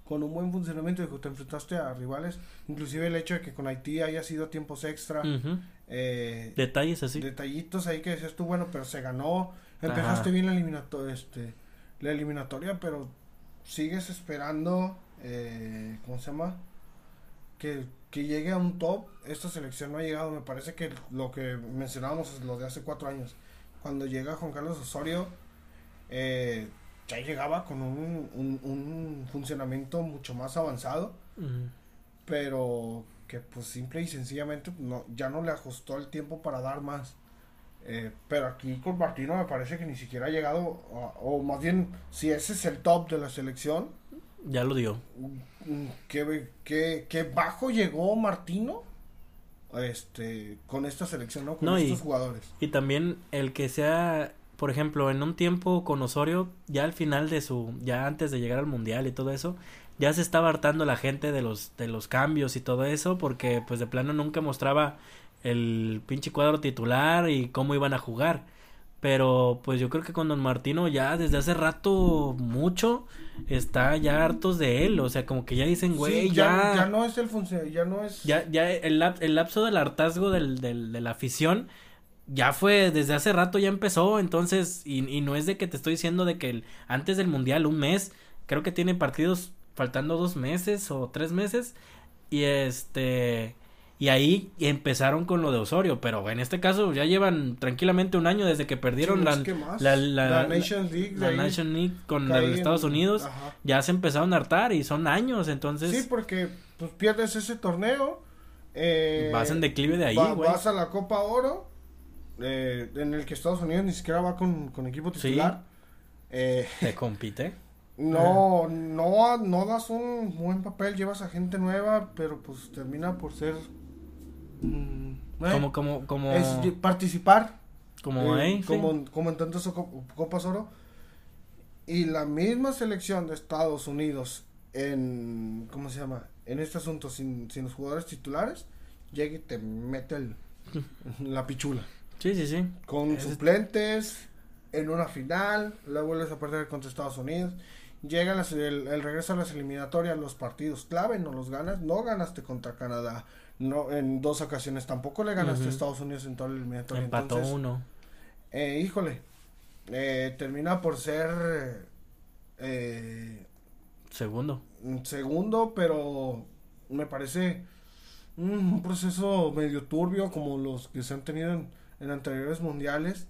con un buen funcionamiento de que te enfrentaste a rivales, inclusive el hecho de que con Haití haya sido tiempos extra, eh, detalles así, detallitos ahí que decías tú, bueno, pero se ganó, empezaste bien la eliminatoria, este, la eliminatoria, pero sigues esperando, eh, ¿cómo se llama? Que, que llegue a un top, esta selección no ha llegado, me parece que lo que mencionábamos es lo de hace cuatro años, cuando llega Juan Carlos Osorio, eh, ya llegaba con un, un, funcionamiento mucho más avanzado, pero que pues simple y sencillamente no, ya no le ajustó el tiempo para dar más. Eh, pero aquí con Martino me parece que ni siquiera ha llegado, o, más bien, si ese es el top de la selección. Ya lo dio. Mm, ¿Qué, qué, qué bajo llegó Martino? Este, con esta selección, ¿no? Con estos jugadores. Y también el que sea por ejemplo, en un tiempo con Osorio, ya al final de su, ya antes de llegar al mundial y todo eso, ya se estaba hartando la gente de los, de los cambios y todo eso, porque pues de plano nunca mostraba el pinche cuadro titular y cómo iban a jugar. Pero pues yo creo que con Don Martino ya desde hace rato mucho está ya hartos de él. O sea, como que ya dicen, güey, ya, ya, no es el funcionario, ya no es. Ya, ya el, el lapso del hartazgo del, del, de la afición ya fue, desde hace rato ya empezó, entonces, y, y no es de que te estoy diciendo de que el, antes del mundial, un mes, creo que tiene partidos faltando dos meses o tres meses, y este, y ahí empezaron con lo de Osorio, pero en este caso ya llevan tranquilamente un año desde que perdieron la, la, la, Nation League, la Nation League con los Estados Unidos, ya se empezaron a hartar y son años, entonces. Sí, porque pues pierdes ese torneo. Eh, vas en declive de ahí, güey. vas a la Copa Oro eh, en el que Estados Unidos ni siquiera va con, equipo titular. Eh, ¿Te compite? No, no, no das un buen papel, llevas a gente nueva, pero pues termina por ser... Mm, eh, como, como, como... Es participar. Como, como, como en tantas Copas Oro. Y la misma selección de Estados Unidos en... ¿Cómo se llama? En este asunto, sin, sin los jugadores titulares, llega y te mete el, la pichula. Sí, sí, sí. Con suplentes, en una final, la vuelves a perder contra Estados Unidos. Llega el, regreso a las eliminatorias, los partidos clave, no los ganas, no ganaste contra Canadá, no en dos ocasiones tampoco le ganaste a Estados Unidos en toda la eliminatoria. Empató uno. Eh, híjole, eh, termina por ser eh, segundo. Segundo, pero me parece un proceso medio turbio como los que se han tenido en en anteriores mundiales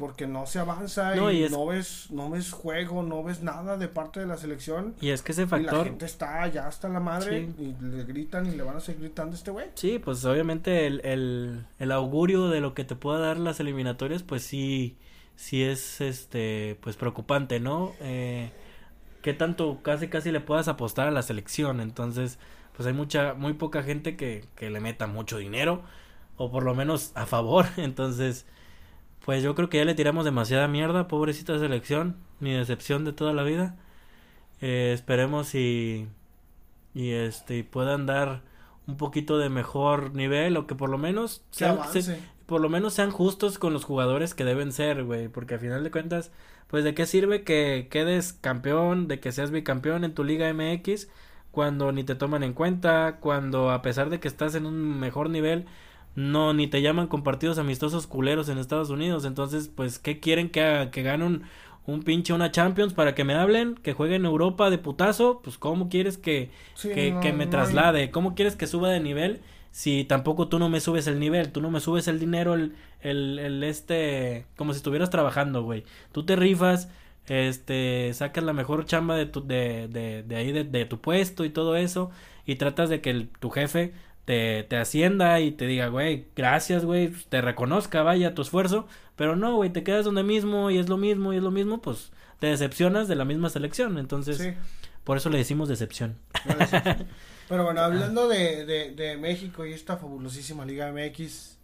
porque no se avanza y, no ves no ves juego, no ves nada de parte de la selección. Y es que ese factor... la gente está ya hasta la madre y le gritan y le van a seguir gritando a este güey. Sí, pues obviamente el, el, el, augurio de lo que te pueda dar las eliminatorias, pues sí, sí es este, pues preocupante, ¿no? Eh, que tanto casi casi le puedas apostar a la selección, entonces pues hay mucha, muy poca gente que, que le meta mucho dinero o por lo menos a favor. Entonces, pues yo creo que ya le tiramos demasiada mierda, pobrecita selección, mi decepción de toda la vida. Eh, esperemos y, y este puedan dar un poquito de mejor nivel o que por lo menos sean, por lo menos sean justos con los jugadores que deben ser, güey, porque al final de cuentas, pues de qué sirve que quedes campeón, de que seas bicampeón en tu Liga MX cuando ni te toman en cuenta, cuando a pesar de que estás en un mejor nivel, no ni te llaman con partidos amistosos culeros en Estados Unidos. Entonces, pues, ¿qué quieren que haga? Que gane un, un pinche una Champions para que me hablen, que juegue en Europa de putazo, pues cómo quieres que, que, me traslade, cómo quieres que suba de nivel si tampoco tú no me subes el nivel, tú no me subes el dinero, el, el, el este, como si estuvieras trabajando, güey. Tú te rifas, este, sacas la mejor chamba de tu, de, de, de ahí, de, de, tu puesto y todo eso, y tratas de que el, tu jefe te, te ascienda y te diga, güey, gracias, güey, te reconozca, vaya, tu esfuerzo, pero no, güey, te quedas donde mismo y es lo mismo y es lo mismo, pues te decepcionas de la misma selección, entonces, por eso le decimos decepción. pero bueno, hablando de, de, de México y esta fabulosísima Liga MX,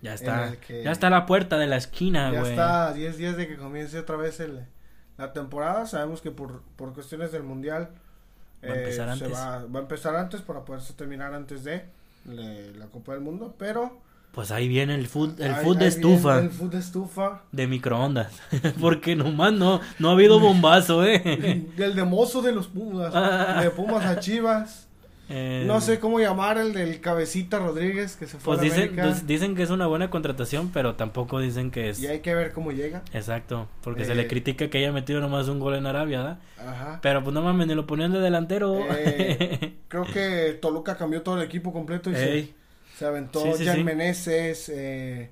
ya está. ya está a la puerta de la esquina, güey. Ya está 10 días de que comience otra vez el, la temporada. Sabemos que por, por cuestiones del Mundial Va a empezar Eh, se antes. Va, va a empezar antes para poderse terminar antes de le- la Copa del Mundo, pero... Pues ahí viene el food, el ahí- food de estufa. El food de estufa. De microondas. Porque nomás no, no ha habido bombazo, eh. El de mozo de los Pumas. de Pumas a Chivas. Eh, No sé cómo llamar el del Cabecita Rodríguez que se fue Pues a la dicen, pues dicen que es una buena contratación, pero tampoco dicen que es. Y hay que ver cómo llega. Exacto, porque se Eh, le critica que haya metido nomás un gol en Arabia, ¿verdad? Ajá. Pero pues no mames, ni lo ponían de delantero. Eh, Creo que Toluca cambió todo el equipo completo y se, se aventó Sí, sí, Jan sí. Meneses, eh,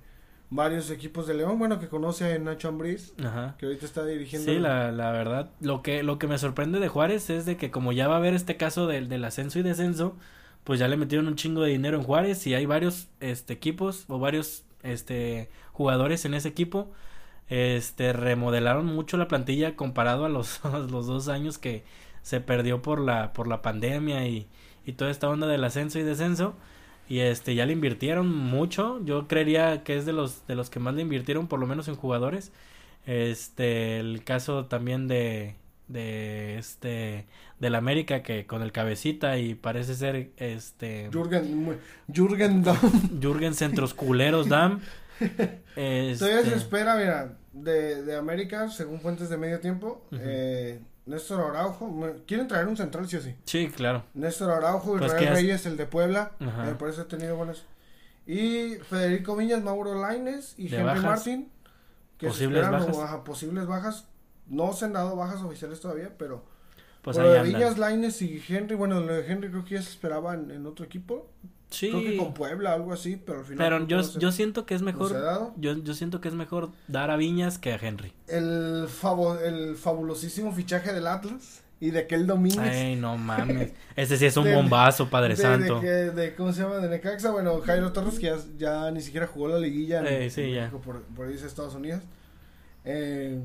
varios equipos de León, bueno, que conoce a Nacho Ambriz, Ajá. que ahorita está dirigiendo. Sí, la, la verdad, lo que, lo que me sorprende de Juárez es de que como ya va a haber este caso del, del ascenso y descenso, pues ya le metieron un chingo de dinero en Juárez y hay varios este equipos o varios este jugadores en ese equipo. Este remodelaron mucho la plantilla comparado a los, a los dos años que se perdió por la, por la pandemia y, y toda esta onda del ascenso y descenso. Y este ya le invirtieron mucho. Yo creería que es de los de los que más le invirtieron, por lo menos en jugadores. Este, el caso también de de este del América que con el cabecita y parece ser este Jürgen, Jürgen Damm. Jürgen Centros Culeros Dam. Todavía Este, se espera, mira, de, de América, según fuentes de medio tiempo, eh, Néstor Araujo, quieren traer un central, sí o sí. sí, claro. Néstor Araujo, Pues Israel que has- Reyes, el de Puebla, eh, por eso he tenido buenos. Y Federico Viñas, Mauro Laines y Henry bajas. Martin. se Posibles bajas. o, ajá, posibles bajas. No se han dado bajas oficiales todavía, pero Pues por ahí de. Viñas, Laines y Henry, bueno, lo de Henry creo que ya se esperaba en, en otro equipo. Creo que Sí. con Puebla, algo así, pero al final. Pero yo, se- yo siento que es mejor yo, yo siento que es mejor dar a Viñas que a Henry. El, favo- el fabulosísimo fichaje del Atlas y de aquel Domínguez. Ay, no mames. Ese sí es un De- bombazo, Padre de, Santo. De, ¿Cómo se llama? De Necaxa. Bueno, Jairo Torres, que ya, ya ni siquiera jugó la liguilla. en- Eh, sí, en ya. México Por, por irse a Estados Unidos. Eh,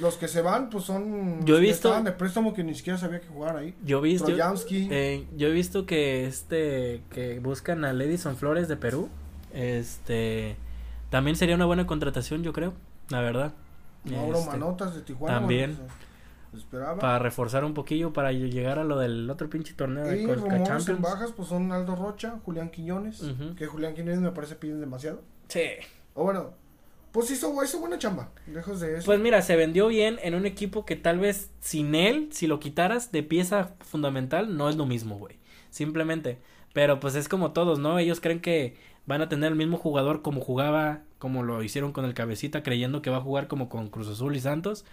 los que se van, pues son. Yo he los que visto- estaban de préstamo que ni siquiera sabía que jugaban ahí. Yo he visto, eh, yo he visto que este que buscan a Edison Flores de Perú. Este también sería una buena contratación, yo creo, la verdad. Mauro Este, Manotas de Tijuana. también. esperaba. para reforzar un poquillo para llegar a lo del otro pinche torneo de y Conca rumores en Champions. bajas, pues son Aldo Rocha, Julián Quiñones. Que Julián Quiñones me parece piden demasiado. Sí. O bueno, pues hizo, hizo buena chamba. Lejos de eso. Pues mira, se vendió bien en un equipo que tal vez sin él, si lo quitaras de pieza fundamental, no es lo mismo, güey. Simplemente. Pero pues es como todos, ¿no? Ellos creen que van a tener el mismo jugador como jugaba, como lo hicieron con el cabecita, creyendo que va a jugar como con Cruz Azul y Santos.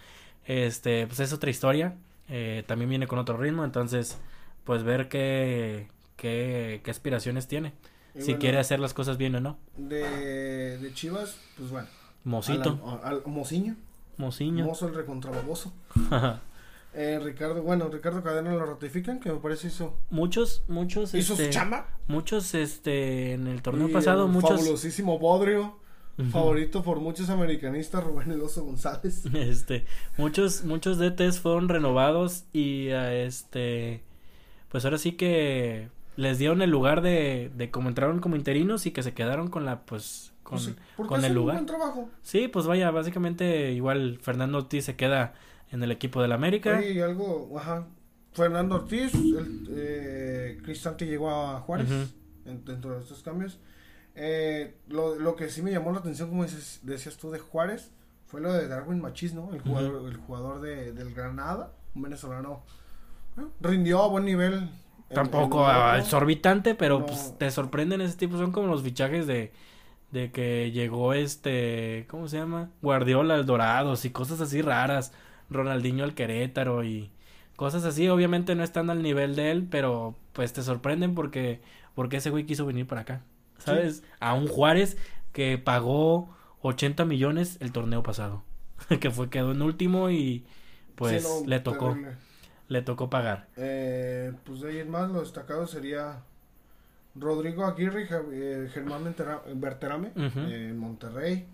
Este, pues es otra historia. Eh, también viene con otro ritmo, entonces, pues ver qué, qué, qué aspiraciones tiene. Y si bueno, quiere hacer las cosas bien o no. de, de Chivas, pues bueno. Mosito, Al, al- Mociño. Mociño. Mozo el recontrababoso. Eh, Ricardo, bueno, Ricardo Cadena lo ratifican, que me parece hizo, muchos, muchos, hizo este, su chamba. muchos, este, en el torneo Y pasado, el muchos, Fabulosísimo Bodrio, favorito por muchos americanistas, Rubén Eloso González. este, muchos, muchos DTs fueron renovados y, a este, pues ahora sí que les dieron el lugar de, de como entraron como interinos y que se quedaron con la, pues, con, Pues, con el un lugar. buen trabajo. Sí, pues vaya, básicamente igual Fernando Ortiz se queda en el equipo del América. Y algo, ajá. Fernando Ortiz, el, eh, Cristante llegó a Juárez Ujú. en- dentro de estos cambios. Eh, lo, lo que sí me llamó la atención, como dices- decías tú, de Juárez, fue lo de Darwin Machis, ¿no? El jugador, el jugador de, del Granada, un venezolano. eh, rindió a buen nivel. Tampoco en exorbitante, pero No. pues, te sorprenden ese tipo. Son como los fichajes de, de que llegó este, ¿cómo se llama? Guardiola al Dorados y cosas así raras. Ronaldinho al Querétaro y cosas así. Obviamente no están al nivel de él, pero pues te sorprenden porque, porque ese güey quiso venir para acá. ¿Sabes? A un Juárez que pagó 80 millones el torneo pasado. que fue, quedó en último y pues Sí, no, le tocó, terrible. le tocó pagar. Eh, pues de ahí en más, lo destacado sería Rodrigo Aguirre y eh, Germán Berterame en Monterrey.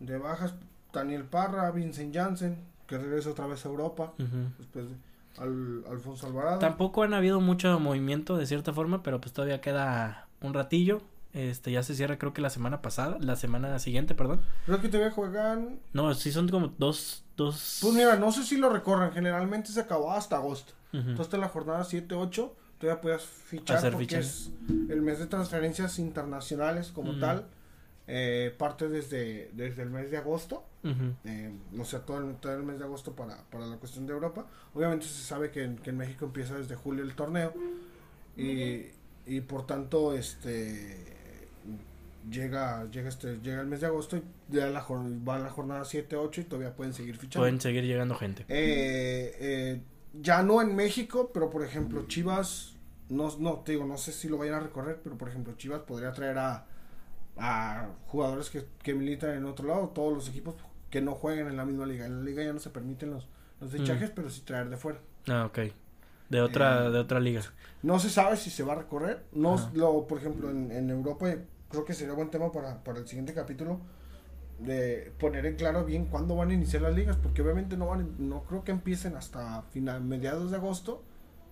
De bajas, Daniel Parra, Vincent Janssen, que regresa otra vez a Europa. Después de Al, Alfonso Alvarado. Tampoco han habido mucho movimiento de cierta forma, pero pues todavía queda un ratillo. Este ya se cierra creo que la semana pasada, la semana siguiente, perdón. Creo que todavía juegan. No, sí son como dos, dos... Pues mira, no sé si lo recorren, generalmente se acabó hasta agosto. Entonces la jornada 7, 8, todavía puedes fichar Hacer porque es el mes de transferencias internacionales como tal. Eh, parte desde, desde el mes de agosto. Ujú. eh, o sea, todo el, todo el mes de agosto para, para la cuestión de Europa. Obviamente se sabe que, en- que en México empieza desde julio el torneo. Y, y por tanto, este llega llega este llega el mes de agosto y ya la, va la jornada 7, 8 y todavía pueden seguir fichando. Pueden seguir llegando gente. Eh, eh, ya no en México, pero por ejemplo, Chivas, no, no, te digo, no sé si lo vayan a recorrer, pero por ejemplo, Chivas podría traer a, a jugadores que, que militan en otro lado, todos los equipos que no jueguen en la misma liga. En la liga ya no se permiten los, los fichajes, pero sí traer de fuera. Ah, ok. De otra, Eh, de otra liga. No se sabe si se va a recorrer. No, lo, por ejemplo, en, en Europa creo que sería buen tema para, para el siguiente capítulo de poner en claro bien cuándo van a iniciar las ligas, porque obviamente no van, no creo que empiecen hasta final, mediados de agosto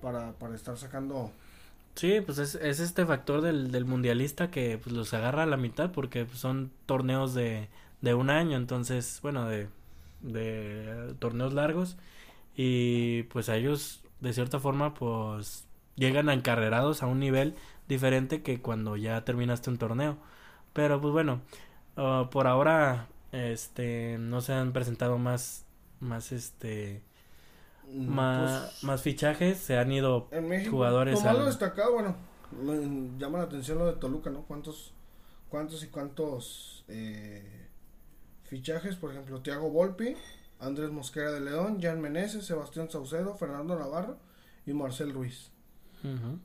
para, para estar sacando. Sí, pues es, es este factor del, del mundialista que pues, los agarra a la mitad porque pues, son torneos de, de un año, entonces, bueno, de, de torneos largos y pues ellos de cierta forma pues llegan encarrerados a un nivel diferente que cuando ya terminaste un torneo. Pero pues bueno, ah, por ahora este no se han presentado más más este más, pues, más fichajes, se han ido en México, jugadores Lo malo al- destacado, bueno, me llama la atención lo de Toluca, ¿no? ¿Cuántos, cuántos y cuántos eh, fichajes? Por ejemplo, Tiago Volpi, Andrés Mosquera de León, Jan Meneses, Sebastián Saucedo, Fernando Navarro y Marcel Ruiz.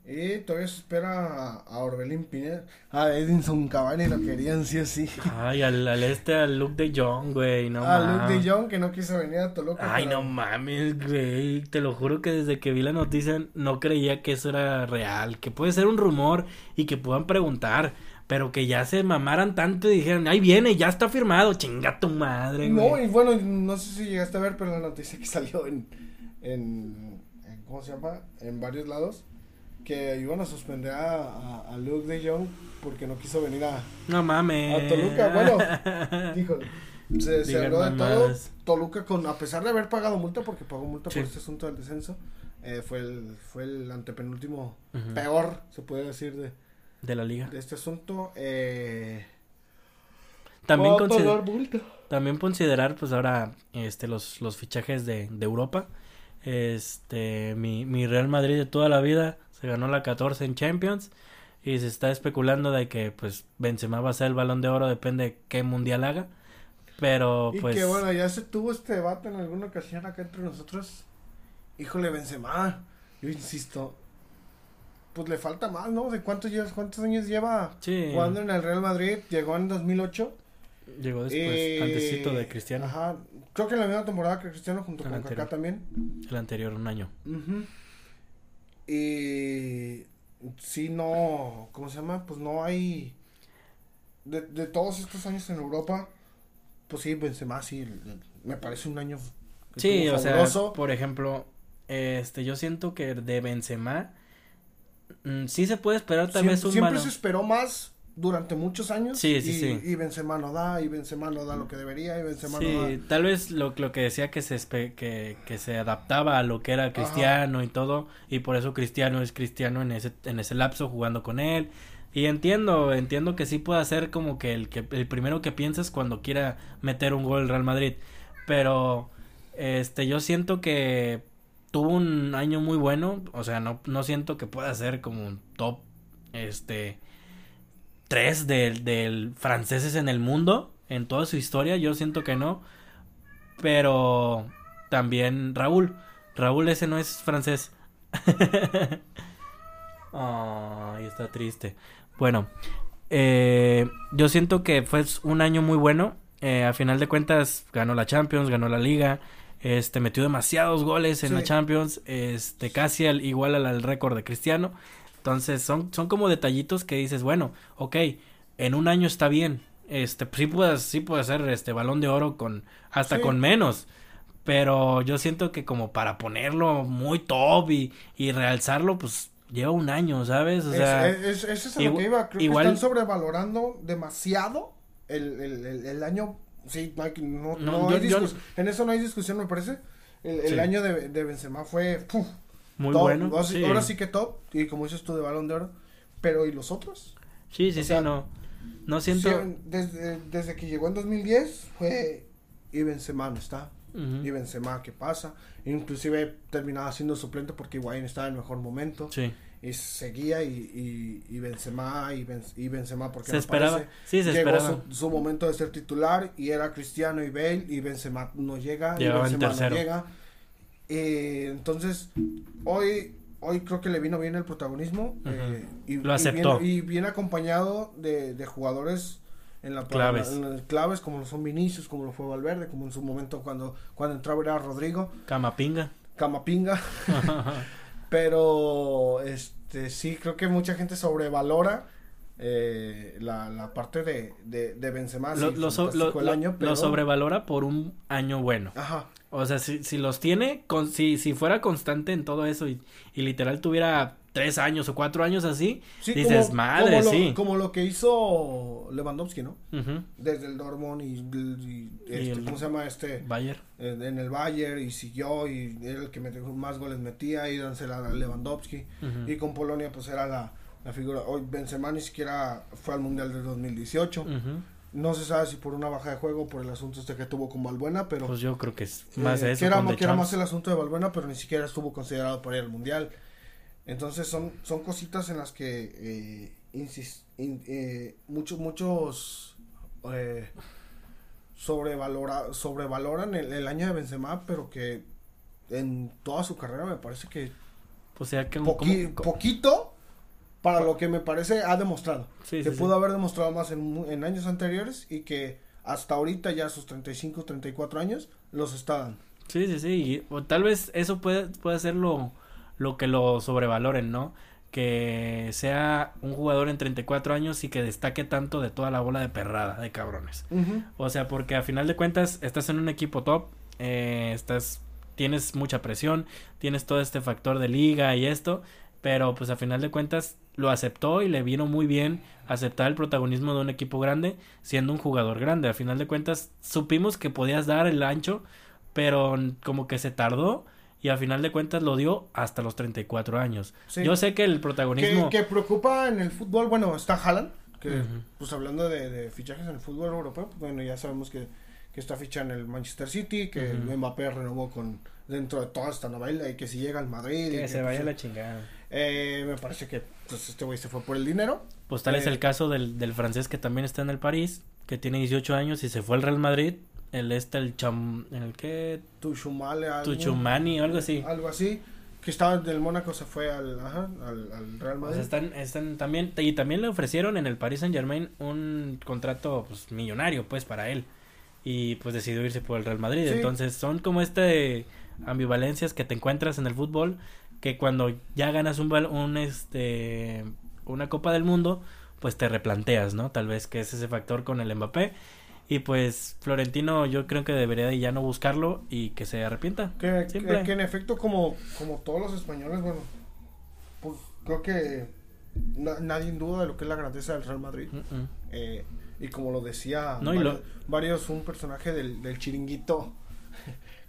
Y todavía se espera a, Orbelín Pineda. A Edinson Cavani lo querían sí o sí. Ay, al, al este, al Luke de Jong, güey, no a mames. Luke de Jong que no quiso venir a Toluca. Ay, pero- no mames, güey. Te lo juro que desde que vi la noticia no creía que eso era real. Que puede ser un rumor y que puedan preguntar. Pero que ya se mamaran tanto y dijeran, ahí viene, ya está firmado. Chinga tu madre, No, güey. y bueno, no sé si llegaste a ver, pero la noticia que salió en, en, en- ¿cómo se llama? En varios lados, que iban a suspender a, a, a Luke de Jong porque no quiso venir a, No mames. a Toluca. Bueno, híjole, se, se habló de todo. Toluca, con, a pesar de haber pagado multa, porque pagó multa Sí. por este asunto del descenso, eh, fue, el, fue el antepenúltimo peor, se puede decir, de, De la liga. de este asunto. Eh, También, consider- también considerar, pues ahora, este, los, los fichajes de, de Europa. Este, mi, mi Real Madrid de toda la vida se ganó la 14 en Champions. Y se está especulando de que, pues, Benzema va a ser el balón de oro, depende de qué mundial haga. Pero, Y pues, que bueno, ya se tuvo este debate en alguna ocasión acá entre nosotros. Híjole, Benzema, yo insisto, pues le falta más, ¿no? ¿De cuántos, llevas, cuántos años lleva sí, jugando en el Real Madrid? Llegó en 2008. Llegó después, Eh, antesito de Cristiano, Ajá, creo que en la misma temporada que Cristiano junto El con anterior. Kaká también. el anterior, un año. Y sí, no, ¿cómo se llama? Pues no hay, de, de todos estos años en Europa, pues sí, Benzema sí, el- el- me parece un año Sí, o sea, por ejemplo, este, yo siento que de Benzema, mm, sí se puede esperar tal Siem- vez un siempre se esperó más durante muchos años. Sí, sí, y, sí. Y Benzema no da, y Benzema no da lo que debería, y Benzema no da. Sí, tal vez lo, lo que decía que se, que, que se adaptaba a lo que era Cristiano y todo, y por eso Cristiano es Cristiano en ese, en ese lapso jugando con él. Y entiendo, entiendo que sí puede ser como que el, que el primero que piensas cuando quiera meter un gol el Real Madrid. Pero este yo siento que tuvo un año muy bueno, o sea, no, no siento que pueda ser como un top este tres del, del franceses en el mundo en toda su historia, yo siento que no. Pero también Raúl, Raúl ese no es francés. Ay, está triste. Bueno, eh, yo siento que fue un año muy bueno. Eh, a final de cuentas ganó la Champions, ganó la Liga, este metió demasiados goles en la. Champions, este casi al, igual al, al récord de Cristiano. Entonces son, son como detallitos que dices, bueno, ok, en un año está bien. Este, sí puede, sí puede ser este balón de oro con, hasta Sí. con menos. Pero yo siento que como para ponerlo muy top y, y realzarlo, pues lleva un año, ¿sabes? O sea, es, es, eso es lo que iba. Creo igual- que están sobrevalorando demasiado el, el, el, el año Sí, no, hay discusión. En eso no hay discusión, me parece. El, año de, de Benzema fue muy bueno. Ahora sí. que top, y como dices tú de balón de oro. Pero ¿y los otros? Sí, sí, sí, no. No siento. desde, desde que llegó en 2010 fue. Y Benzema no está. Y Benzema, ¿qué pasa? Inclusive terminaba siendo suplente porque Higuaín estaba en el mejor momento. Sí. Y seguía y, y, y Benzema y, y Benzema porque se esperaba. sí, se llegó esperaba. Su, su, momento de ser titular y era Cristiano y Bale y Benzema no llega y Benzema no llega. Eh, entonces, hoy hoy creo que le vino bien el protagonismo eh, y, lo aceptó y bien, acompañado de, de jugadores en la claves. En, claves como lo son Vinicius, como lo fue Valverde, como en su momento cuando cuando entraba era Rodrigo, Camapinga, Camapinga. Pero este sí creo que mucha gente sobrevalora eh, la, la parte de, de, de Benzema. Lo, lo, año, lo sobrevalora por un año bueno. Ajá. O sea, si, si los tiene, con, si, si fuera constante en todo eso y, y literal tuviera tres años o cuatro años así, dices, madre, como sí. Lo, como lo que hizo Lewandowski, ¿no? Desde el Dortmund y, este, ¿cómo se llama este? Bayer. En, el Bayern y siguió y era el que más goles metía y dánsela a Lewandowski. Y con Polonia pues era la, la figura. Hoy Benzema ni siquiera fue al Mundial del 2018. No se sabe si por una baja de juego por el asunto este que tuvo con Valbuena, pero... Pues yo creo que es más eh, eso. Que era, que era más el asunto de Valbuena, pero ni siquiera estuvo considerado para ir al Mundial. Entonces son, son cositas en las que eh, eh, muchos, muchos eh, sobrevalora, sobrevaloran el, año de Benzema, pero que en toda su carrera me parece que... O sea, que... poquito para lo que me parece ha demostrado. que pudo haber demostrado más en, años anteriores y que hasta ahorita ya a sus 35, 34 años los está dando. Sí, sí, sí. o tal vez eso puede, puede ser lo, lo que lo sobrevaloren, ¿no? Que sea un jugador en 34 años y que destaque tanto de toda la bola de perrada de cabrones. O sea, porque a final de cuentas estás en un equipo top, eh, estás, tienes mucha presión, tienes todo este factor de liga y esto, pero pues a final de cuentas lo aceptó y le vino muy bien aceptar el protagonismo de un equipo grande siendo un jugador grande. A final de cuentas supimos que podías dar el ancho, pero como que se tardó y a final de cuentas lo dio hasta los 34 años. Yo sé que el protagonismo... Que, preocupa en el fútbol, bueno, está Haaland, que pues hablando de, fichajes en el fútbol europeo, pues, bueno, ya sabemos que, que está ficha en el Manchester City, que Mbappé renovó con dentro de toda esta novela y que si llega al Madrid... Que, y se vaya pues, la chingada. Eh, me parece que pues, este güey se fue por el dinero. Pues tal es el eh, caso del, del francés que también está en el París, que tiene 18 años y se fue al Real Madrid. El este, el cham... ¿El qué? Tuchumale. Tuchumani o algo así. Algo así. Que estaba del Mónaco, se fue al, ajá, al, al, Real Madrid. están, están también, y también le ofrecieron en el Paris Saint Germain un contrato pues millonario pues para él. Y pues decidió irse por el Real Madrid. Entonces son como este ambivalencias que te encuentras en el fútbol que cuando ya ganas un, un este una Copa del Mundo, pues te replanteas, ¿no? Tal vez que es ese factor con el Mbappé. Y pues Florentino yo creo que debería de ya no buscarlo y que se arrepienta. Que, que, en efecto como, como todos los españoles, bueno, pues creo que nadie duda de lo que es la grandeza del Real Madrid. Eh, y como lo decía varios, un personaje del, del chiringuito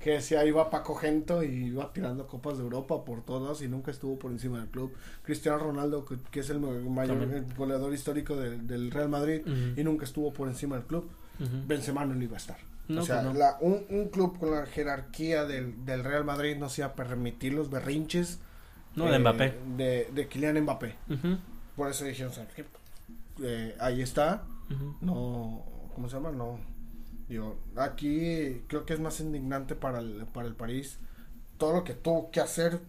que decía iba Paco Gento y iba tirando copas de Europa por todas y nunca estuvo por encima del club. Cristiano Ronaldo, que, es el mayor goleador histórico del Real Madrid y nunca estuvo por encima del club. Benzema no iba a estar. o sea, pues un, club con la jerarquía del, Real Madrid no se iba a permitir los berrinches. No, de Mbappé. De, de Kylian Mbappé. Por eso dijeron, eh, ahí está. No, ¿cómo se llama? No Digo, aquí creo que es más indignante para el, para el París todo lo que tuvo que hacer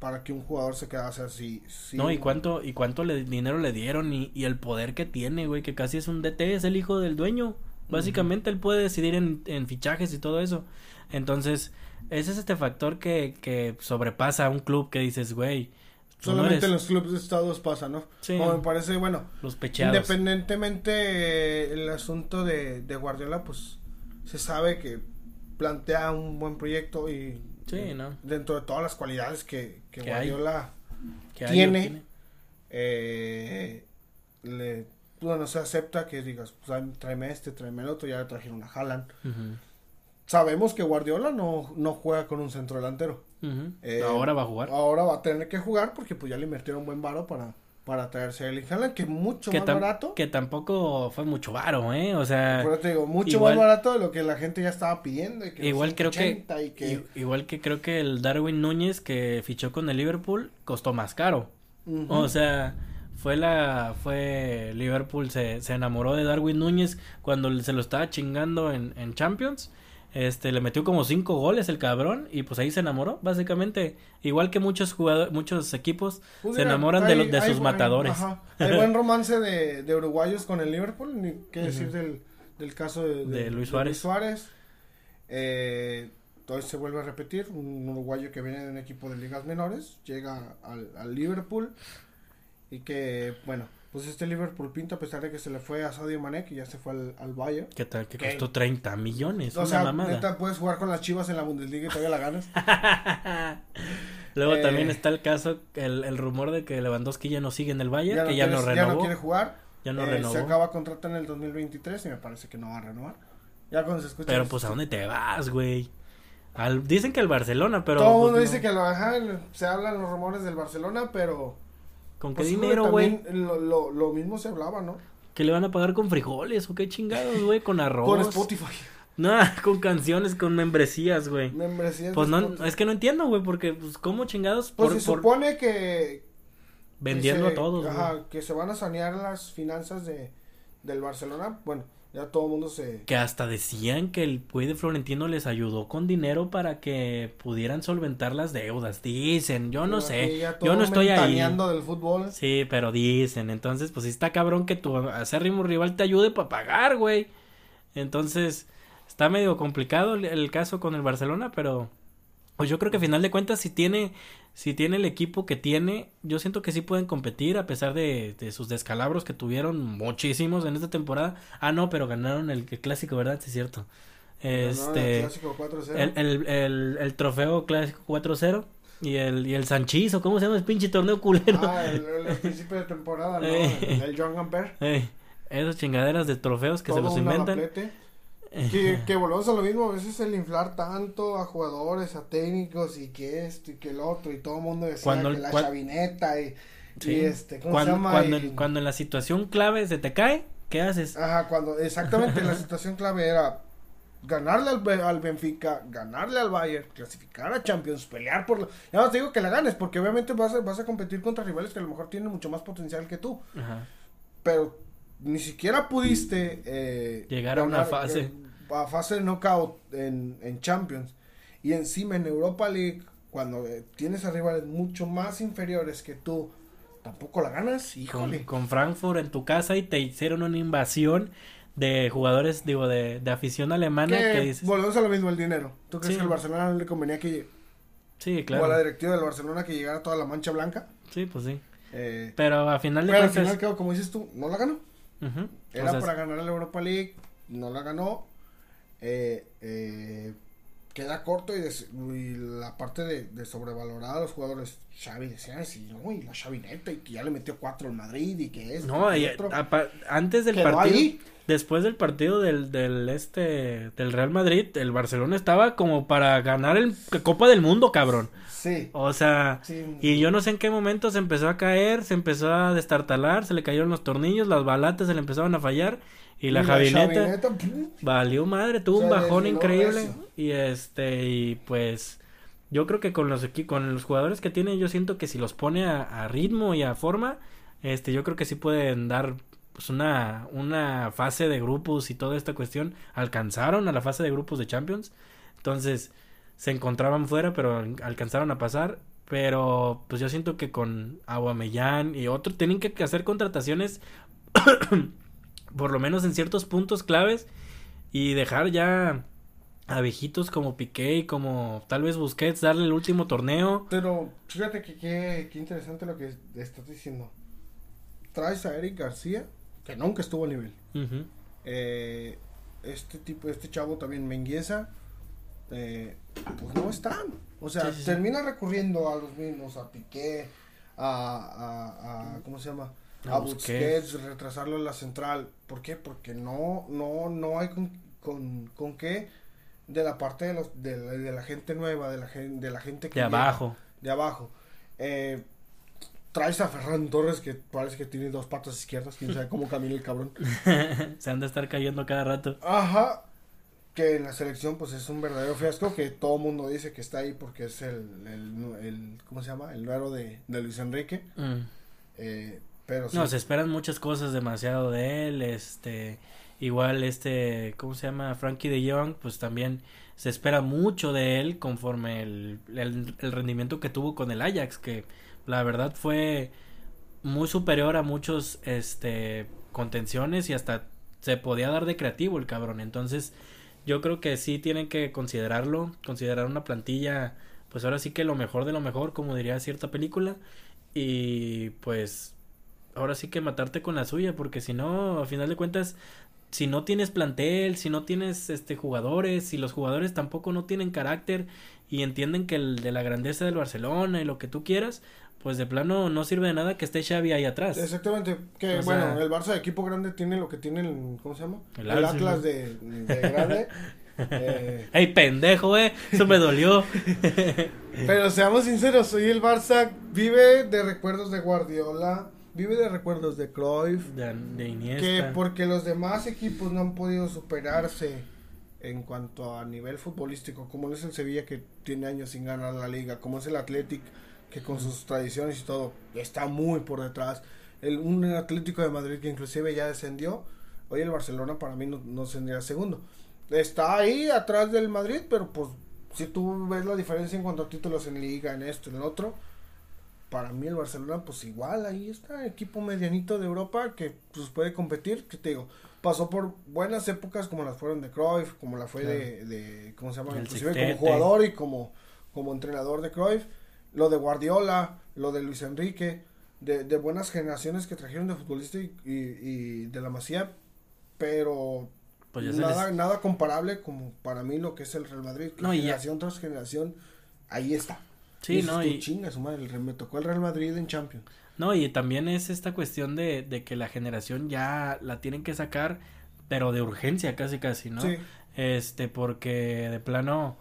para que un jugador se quedase así. no, y cuánto, y cuánto le, dinero le dieron y, y el poder que tiene, güey, que casi es un DT, es el hijo del dueño. Básicamente él puede decidir en, en, fichajes y todo eso. Entonces, ese es este factor que, que sobrepasa a un club que dices, güey. Solamente en los clubes de Estados pasa, ¿no? Sí. Como me parece, bueno. Los pechados. Independientemente eh, el asunto de, de Guardiola, pues se sabe que plantea un buen proyecto y dentro de todas las cualidades que, que, Guardiola tiene, eh, le, bueno, se acepta que digas, pues tráeme este, tráeme el otro, ya le trajeron a Haaland. Sabemos que Guardiola no, no juega con un centro delantero. Eh, ahora va a jugar. Ahora va a tener que jugar porque pues ya le invirtieron un buen varo para, para traerse a Erling Haaland, que mucho más barato. Que tampoco fue mucho varo, ¿eh? O sea... Pero te digo, mucho más barato de lo que la gente ya estaba pidiendo. igual creo que, Igual que creo que el Darwin Núñez que fichó con el Liverpool costó más caro. O sea fue la fue Liverpool se, se enamoró de Darwin Núñez cuando se lo estaba chingando en, en Champions este le metió como cinco goles el cabrón y pues ahí se enamoró básicamente. Igual que muchos jugadores muchos equipos pues se enamoran de, de sus matadores. hay buen romance de, de, uruguayos con el Liverpool ni qué decir del, del caso de, Luis Suárez, Luis Suárez. Eh, entonces se vuelve a repetir un uruguayo que viene de un equipo de ligas menores llega al, al Liverpool y que, bueno, pues este Liverpool pinta a pesar de que se le fue a Sadio Mané, que ya se fue al, al Bayern. ¿Qué tal? Que costó 30 millones. O sea, neta puedes jugar con las chivas en la Bundesliga y todavía la ganas. Luego también eh, está el caso, el, el rumor de que Lewandowski ya no sigue en el Bayern, que ya no renovó. Ya no quiere jugar. Ya no eh, renovó. Se acaba contrato en el 2023 y me parece que no va a renovar. Ya cuando se escucha. Pero pues, ¿a dónde te vas, güey? Al, dicen que el Barcelona, pero. Todo el pues, mundo dice que lo bajan. Se hablan los rumores del Barcelona, pero. ¿Con qué pues dinero, güey? Lo, lo, lo, mismo se hablaba, ¿no? Que le van a pagar con frijoles o qué chingados, güey, con arroz. con Spotify. No, con canciones, con membresías, güey. Membresías. Pues no, es que no entiendo, güey, porque, pues, ¿cómo chingados? Pues se supone que. Vendiendo a todos, Ajá, que se van a sanear las finanzas de, del Barcelona. Bueno, ya todo el mundo se... Que hasta decían que el Puy de Florentino les ayudó con dinero para que pudieran solventar las deudas. Dicen, yo no sé. Yo no estoy ahí. del fútbol. Sí, pero dicen. Entonces, pues sí está cabrón que tu acérrimo rival te ayude para pagar, güey. Entonces, está medio complicado el caso con el Barcelona, pero... Pues yo creo que a final de cuentas, si tiene si tiene el equipo que tiene, yo siento que sí pueden competir a pesar de, de sus descalabros que tuvieron muchísimos en esta temporada. Ah, no, pero ganaron el, clásico, ¿verdad? Sí, es cierto. Este, el, el, el, el, trofeo clásico 4-0 y el, y el Sanchizo, ¿cómo se llama? El pinche torneo culero. Ah, el, principio de temporada, ¿no? el, John Gamper. esas chingaderas de trofeos que se los inventan. Que, que volvemos a lo mismo, a veces el inflar tanto a jugadores, a técnicos y que esto y que el otro y todo el mundo decía cuando, que la chavineta y, este, ¿cómo cuando, se llama? Cuando, cuando en la situación clave se te cae, ¿qué haces? Ajá, cuando exactamente la situación clave era ganarle al, al, Benfica, ganarle al Bayern, clasificar a Champions, pelear por... Ya no te digo que la ganes, porque obviamente vas a, vas a competir contra rivales que a lo mejor tienen mucho más potencial que tú. Ajá. Pero ni siquiera pudiste eh, llegar a una fase. Eh, a fase de knockout en, en Champions y encima en Europa League, cuando eh, tienes a rivales mucho más inferiores que tú, tampoco la ganas, híjole. Con, Frankfurt en tu casa y te hicieron una invasión de jugadores, digo, de, de afición alemana que, dices... Volvemos a lo mismo, el dinero. ¿Tú crees que al Barcelona no le convenía que... Sí, claro. O a la directiva del Barcelona que llegara toda la mancha blanca? Sí, pues sí. Eh, pero a final de pero al final, como dices tú, no la ganó. Era para ganar la Europa League, no la ganó. Eh, eh, queda corto y, la parte de, de, sobrevalorar a los jugadores. Xavi decía, sí, no, y la Xavineta y que ya le metió cuatro al Madrid y que es. No, antes del partido. Después del partido del, del este del Real Madrid, el Barcelona estaba como para ganar el Copa del Mundo, cabrón. Sí. O sea, y yo no sé en qué momento se empezó a caer, se empezó a destartalar, se le cayeron los tornillos, las balatas se le empezaron a fallar y la, javineta, valió madre, tuvo un bajón increíble y este y pues yo creo que con los con los jugadores que tiene yo siento que si los pone a, ritmo y a forma, este yo creo que sí pueden dar pues una una fase de grupos y toda esta cuestión alcanzaron a la fase de grupos de Champions. Entonces, se encontraban fuera, pero alcanzaron a pasar. Pero pues yo siento que con Aguamellán y otros tienen que hacer contrataciones por lo menos en ciertos puntos claves y dejar ya a viejitos como Piqué y como tal vez Busquets darle el último torneo. Pero fíjate que qué interesante lo que estás diciendo. Traes a Eric García, que nunca estuvo a nivel. eh, este tipo, este chavo también Mengueza eh, pues no están. O sea, termina recurriendo a los mismos, a Piqué, a, a, ¿cómo se llama? a, Busquets. retrasarlo en la central. ¿Por qué? Porque no, no, no hay con, con, con qué de la parte de, los, de, la, de la gente nueva, de la, de la gente que... De abajo. De abajo. Eh, traes a Ferran Torres que parece que tiene dos patas izquierdas, quién sabe cómo camina el cabrón. Se han de estar cayendo cada rato. Ajá. Que en la selección pues es un verdadero fiasco que todo mundo dice que está ahí porque es el, el, ¿cómo se llama? El nuero de, de Luis Enrique. Mm. Eh, pero No, se esperan muchas cosas demasiado de él, este... Igual este, ¿cómo se llama? Frankie de Jong, pues también se espera mucho de él conforme el, el, el rendimiento que tuvo con el Ajax, que la verdad fue muy superior a muchos este contenciones y hasta se podía dar de creativo el cabrón. Entonces, yo creo que sí tienen que considerarlo, considerar una plantilla, pues ahora sí que lo mejor de lo mejor, como diría cierta película, y pues ahora sí que matarte con la suya, porque si no, a final de cuentas, si no tienes plantel, si no tienes este jugadores, si los jugadores tampoco no tienen carácter y entienden que el de la grandeza del Barcelona y lo que tú quieras, pues de plano no sirve de nada que esté Xavi ahí atrás. Exactamente, que bueno, el Barça de equipo grande tiene lo que tiene el, ¿cómo se llama? El, Atlas de, grande. eh... ¡Ey, pendejo, eh! Eso me dolió. Pero seamos sinceros, hoy el Barça vive de recuerdos de Guardiola, vive de recuerdos de Cruyff, de, de Iniesta. Que porque los demás equipos no han podido superarse en cuanto a nivel futbolístico, como es el Sevilla que tiene años sin ganar la liga, como es el Athletic que con sus tradiciones y todo está muy por detrás. El, un Atlético de Madrid que inclusive ya descendió. Hoy el Barcelona para mí no, no tendría segundo. Está ahí atrás del Madrid, pero pues si tú ves la diferencia en cuanto a títulos en liga, en esto, en el otro, para mí el Barcelona pues igual ahí está, equipo medianito de Europa que pues puede competir, que te digo, pasó por buenas épocas como las fueron de Cruyff, como la fue de, de, ¿cómo se llama? Inclusive como jugador y como, como entrenador de Cruyff lo de Guardiola, lo de Luis Enrique, de, de buenas generaciones que trajeron de futbolista y, y, de la Masía, pero pues nada, nada comparable como para mí lo que es el Real Madrid, que generación tras generación, ahí está. Sí, no, y chinga su madre, me tocó el Real Madrid en Champions. No, y también es esta cuestión de, de que la generación ya la tienen que sacar, pero de urgencia casi casi, ¿no? Sí. Este, porque de plano,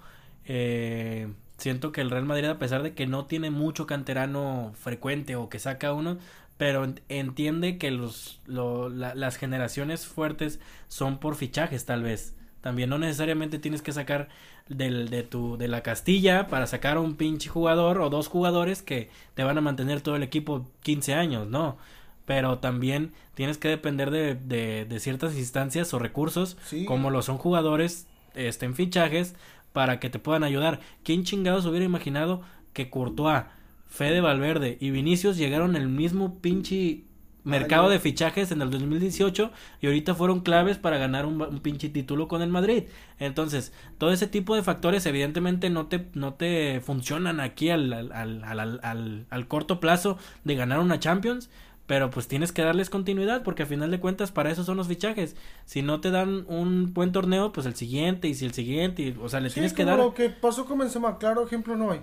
eh, siento que el Real Madrid, a pesar de que no tiene mucho canterano frecuente o que saca uno, pero entiende que los, las generaciones fuertes son por fichajes tal vez. También no necesariamente tienes que sacar del, de, tu, de la Castilla para sacar a un pinche jugador o dos jugadores que te van a mantener todo el equipo 15 años, no. Pero también tienes que depender de, de, de ciertas instancias o recursos, como lo son jugadores este, en fichajes para que te puedan ayudar. ¿Quién chingados hubiera imaginado que Courtois, Fede Valverde y Vinicius llegaron al mismo pinche mercado de fichajes en el 2018 y ahorita fueron claves para ganar un, pinche título con el Madrid. Entonces, todo ese tipo de factores evidentemente no te, no te funcionan aquí al, al, al, al, al corto plazo de ganar una Champions, pero pues tienes que darles continuidad porque a final de cuentas para eso son los fichajes. Si no te dan un buen torneo, pues el siguiente y si el siguiente, o sea, le tienes que dar. lo que pasó con Benzema, claro ejemplo no hay.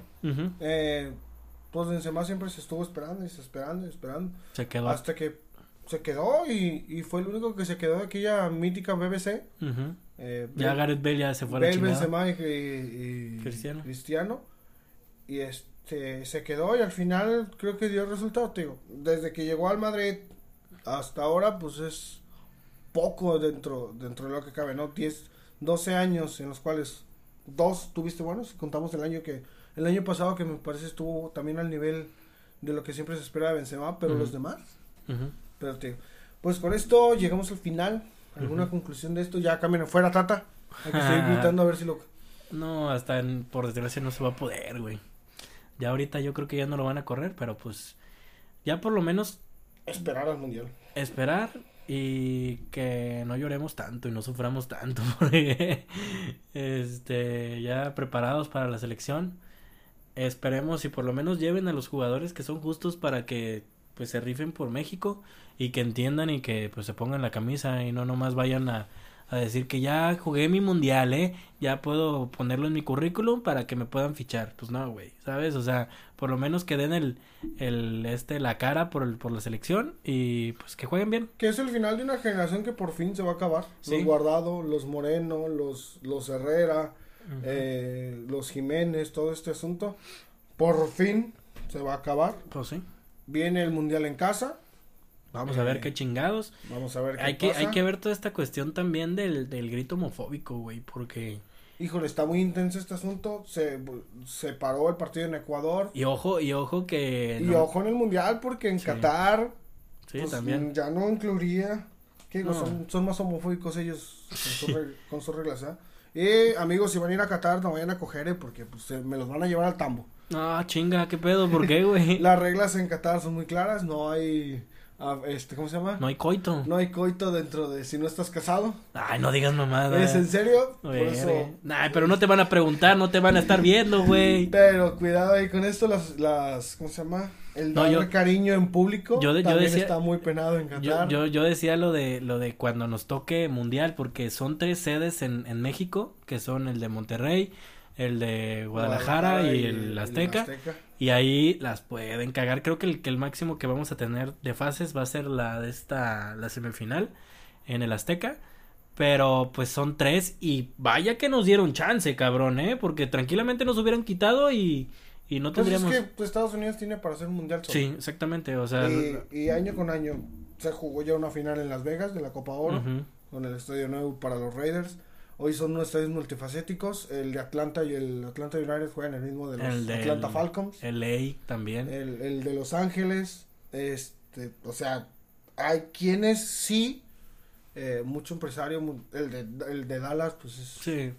eh, pues Benzema siempre se estuvo esperando y se esperando y esperando. Se quedó. Hasta que se quedó y, y fue el único que se quedó de aquella mítica BBC. eh, ya Gareth Bale ya se fue a la Benzema y, y, Cristiano. Cristiano. Y este se, quedó y al final creo que dio resultado, digo. Desde que llegó al Madrid hasta ahora, pues es poco dentro, dentro de lo que cabe, ¿no? 10, 12 años en los cuales dos tuviste buenos, contamos el año que, el año pasado que me parece estuvo también al nivel de lo que siempre se espera de Benzema, pero los demás, pero te pues con esto llegamos al final, ¿alguna conclusión de esto? Ya cambian fuera Tata, hay que seguir gritando a ver si lo... No, hasta por desgracia no se va a poder, güey. Ya ahorita yo creo que ya no lo van a correr, pero pues ya por lo menos... Esperar al mundial. Esperar y que no lloremos tanto y no suframos tanto porque este ya preparados para la selección esperemos y por lo menos lleven a los jugadores que son justos para que pues se rifen por México y que entiendan y que pues se pongan la camisa y no nomás vayan a, a decir que ya jugué mi mundial, ¿eh? Ya puedo ponerlo en mi currículum para que me puedan fichar. Pues no, güey, ¿sabes? O sea, por lo menos que den el, el este, la cara por, el, por la selección y pues que jueguen bien. Que es el final de una generación que por fin se va a acabar. Los Guardado, los Moreno, los, los Herrera, eh, los Jiménez, todo este asunto. Por fin se va a acabar. Pues sí. Viene el mundial en casa. Vamos a ver eh, qué chingados. Vamos a ver qué hay que Hay que ver toda esta cuestión también del, del grito homofóbico, güey, porque... Híjole, está muy intenso este asunto. Se, se paró el partido en Ecuador. Y ojo, y ojo que... Y ojo en el mundial porque en Qatar... Sí, pues, también. Ya no incluiría... ¿Qué Son, son, más homofóbicos ellos con, sus reglas, ¿eh? Y amigos, si van a ir a Qatar, no vayan a coger, ¿eh? porque pues, me los van a llevar al tambo. Ah, chinga, qué pedo, ¿por qué, güey? Las reglas en Qatar son muy claras, no hay Ah, este, ¿cómo se llama? No hay coito. No hay coito dentro de si no estás casado. Ay, no digas mamada. ¿Es en serio? Por eso. Nah, pero no te van a preguntar, no te van a estar viendo, güey. Pero cuidado ahí con esto, las, las, ¿cómo se llama? El dar cariño en público yo, también yo decía, está muy penado en Qatar. Yo, yo, decía lo de, lo de cuando nos toque mundial, porque son tres sedes en, en México, que son el de Monterrey, el de Guadalajara, y, el, Azteca, y ahí las pueden cagar. Creo que el, que el máximo que vamos a tener de fases va a ser la de esta, la semifinal en el Azteca. Pero pues son tres y vaya que nos dieron chance, cabrón, ¿eh? Porque tranquilamente nos hubieran quitado y, y no tendríamos... Pues es que Estados Unidos tiene para hacer un mundial solo. Sí, exactamente, o sea... Y, año con año se jugó ya una final en Las Vegas de la Copa Oro, con el Estadio Nuevo para los Raiders. Hoy son unos estadios multifacéticos. El de Atlanta y el Atlanta United juegan el mismo de los Atlanta Falcons. El LA también. El, el de Los Ángeles. Este, o sea, hay quienes sí, eh, mucho empresario, el de, el de Dallas, pues es... Sí.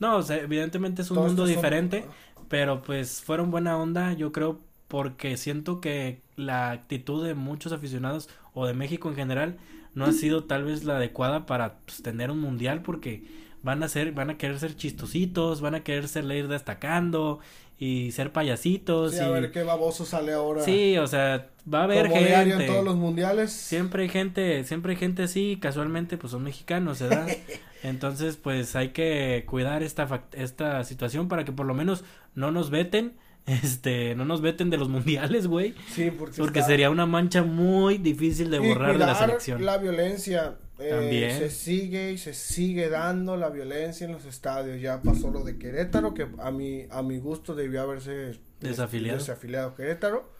No, o sea, evidentemente es un mundo diferente, pero pues fueron buena onda, yo creo, porque siento que la actitud de muchos aficionados o de México en general no ha sido tal vez la adecuada para pues, tener un mundial porque van a ser, van a querer ser chistositos, van a querer ser ir destacando y ser payasitos. Sí, y... a ver qué baboso sale ahora. Sí, o sea, va a haber Como gente. en todos los mundiales. Siempre hay gente, siempre hay gente así, casualmente pues son mexicanos, ¿verdad? Entonces, pues hay que cuidar esta esta situación para que por lo menos no nos veten este, no nos veten de los mundiales, güey. Sí, porque, porque sería una mancha muy difícil de borrar de la selección. La violencia, eh, se sigue y se sigue dando la violencia en los estadios. Ya pasó lo de Querétaro, que a mi, a mi gusto debió haberse desafiliado, desafiliado Querétaro.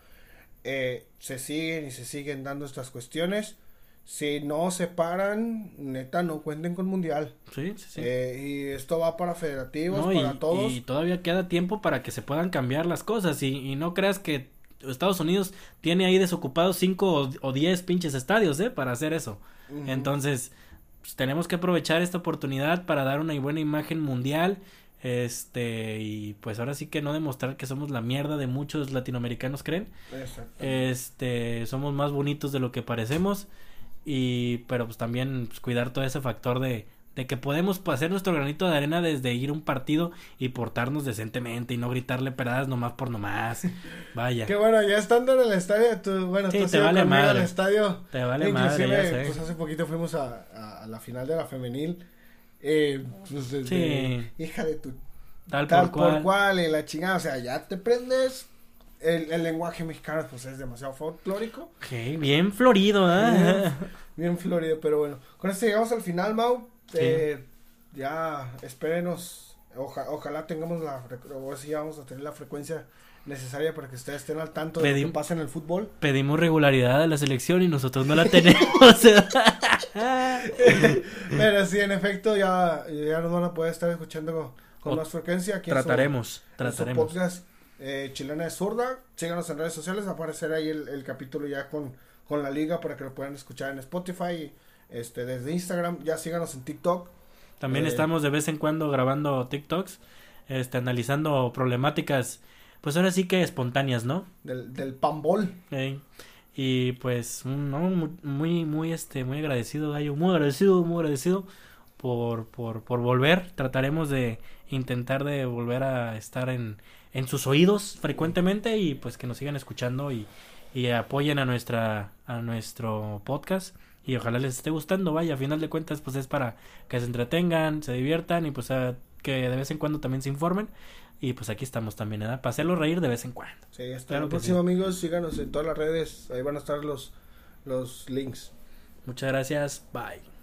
Eh, se siguen y se siguen dando estas cuestiones. Si no se paran, neta, no cuenten con mundial. Sí, sí, sí. Eh, y esto va para federativos, para todos. Y todavía queda tiempo para que se puedan cambiar las cosas. Y, y no creas que Estados Unidos tiene ahí desocupados cinco o, diez pinches estadios, ¿eh? Para hacer eso. Entonces, pues, tenemos que aprovechar esta oportunidad para dar una buena imagen mundial. Este, y pues ahora sí que no demostrar que somos la mierda de muchos latinoamericanos creen. Este, somos más bonitos de lo que parecemos. Y, pero pues también pues, cuidar todo ese factor de, de que podemos hacer nuestro granito de arena desde ir a un partido y portarnos decentemente y no gritarle peradas nomás por nomás. Vaya. Qué bueno, ya estando en el estadio, tú, bueno, sí, te vale madre. al estadio. Te vale madre, ya sé. Pues hace poquito fuimos a, a, la final de la femenil. Eh, pues desde, hija de tu tal, por, cual. por cual y la chingada, o sea, ya te prendes el, el, lenguaje mexicano pues es demasiado folclórico. Ok, bien florido, ¿eh? Bien, florido, pero bueno. Con esto llegamos al final, Mau. Eh, ya, espérenos. ojalá tengamos la, o si vamos a tener la frecuencia necesaria para que ustedes estén al tanto de lo que pasa en el fútbol. Pedimos regularidad a la selección y nosotros no la tenemos. Pero sí, en efecto, ya, ya nos van a poder estar escuchando con, más frecuencia. Aquí trataremos, trataremos eh, Chilena de Zurda. Síganos en redes sociales, aparecerá ahí el, capítulo ya con, con la liga para que lo puedan escuchar en Spotify, este, desde Instagram, ya síganos en TikTok. También eh, estamos de vez en cuando grabando TikToks, este, analizando problemáticas, pues ahora sí que espontáneas, ¿no? Del, del pambol. y pues, no, muy, muy, este, muy agradecido, Gallo, muy agradecido, muy agradecido por, por, por volver. Trataremos de intentar de volver a estar en, en sus oídos frecuentemente y pues que nos sigan escuchando y, y apoyen a nuestra a nuestro podcast y ojalá les esté gustando, vaya, a final de cuentas pues es para que se entretengan, se diviertan y pues que de vez en cuando también se informen. Y pues aquí estamos también, ¿verdad? Para hacerlo reír de vez en cuando. Sí, hasta el próximo, amigos. Síganos en todas las redes. Ahí van a estar los, los links. Muchas gracias. Bye.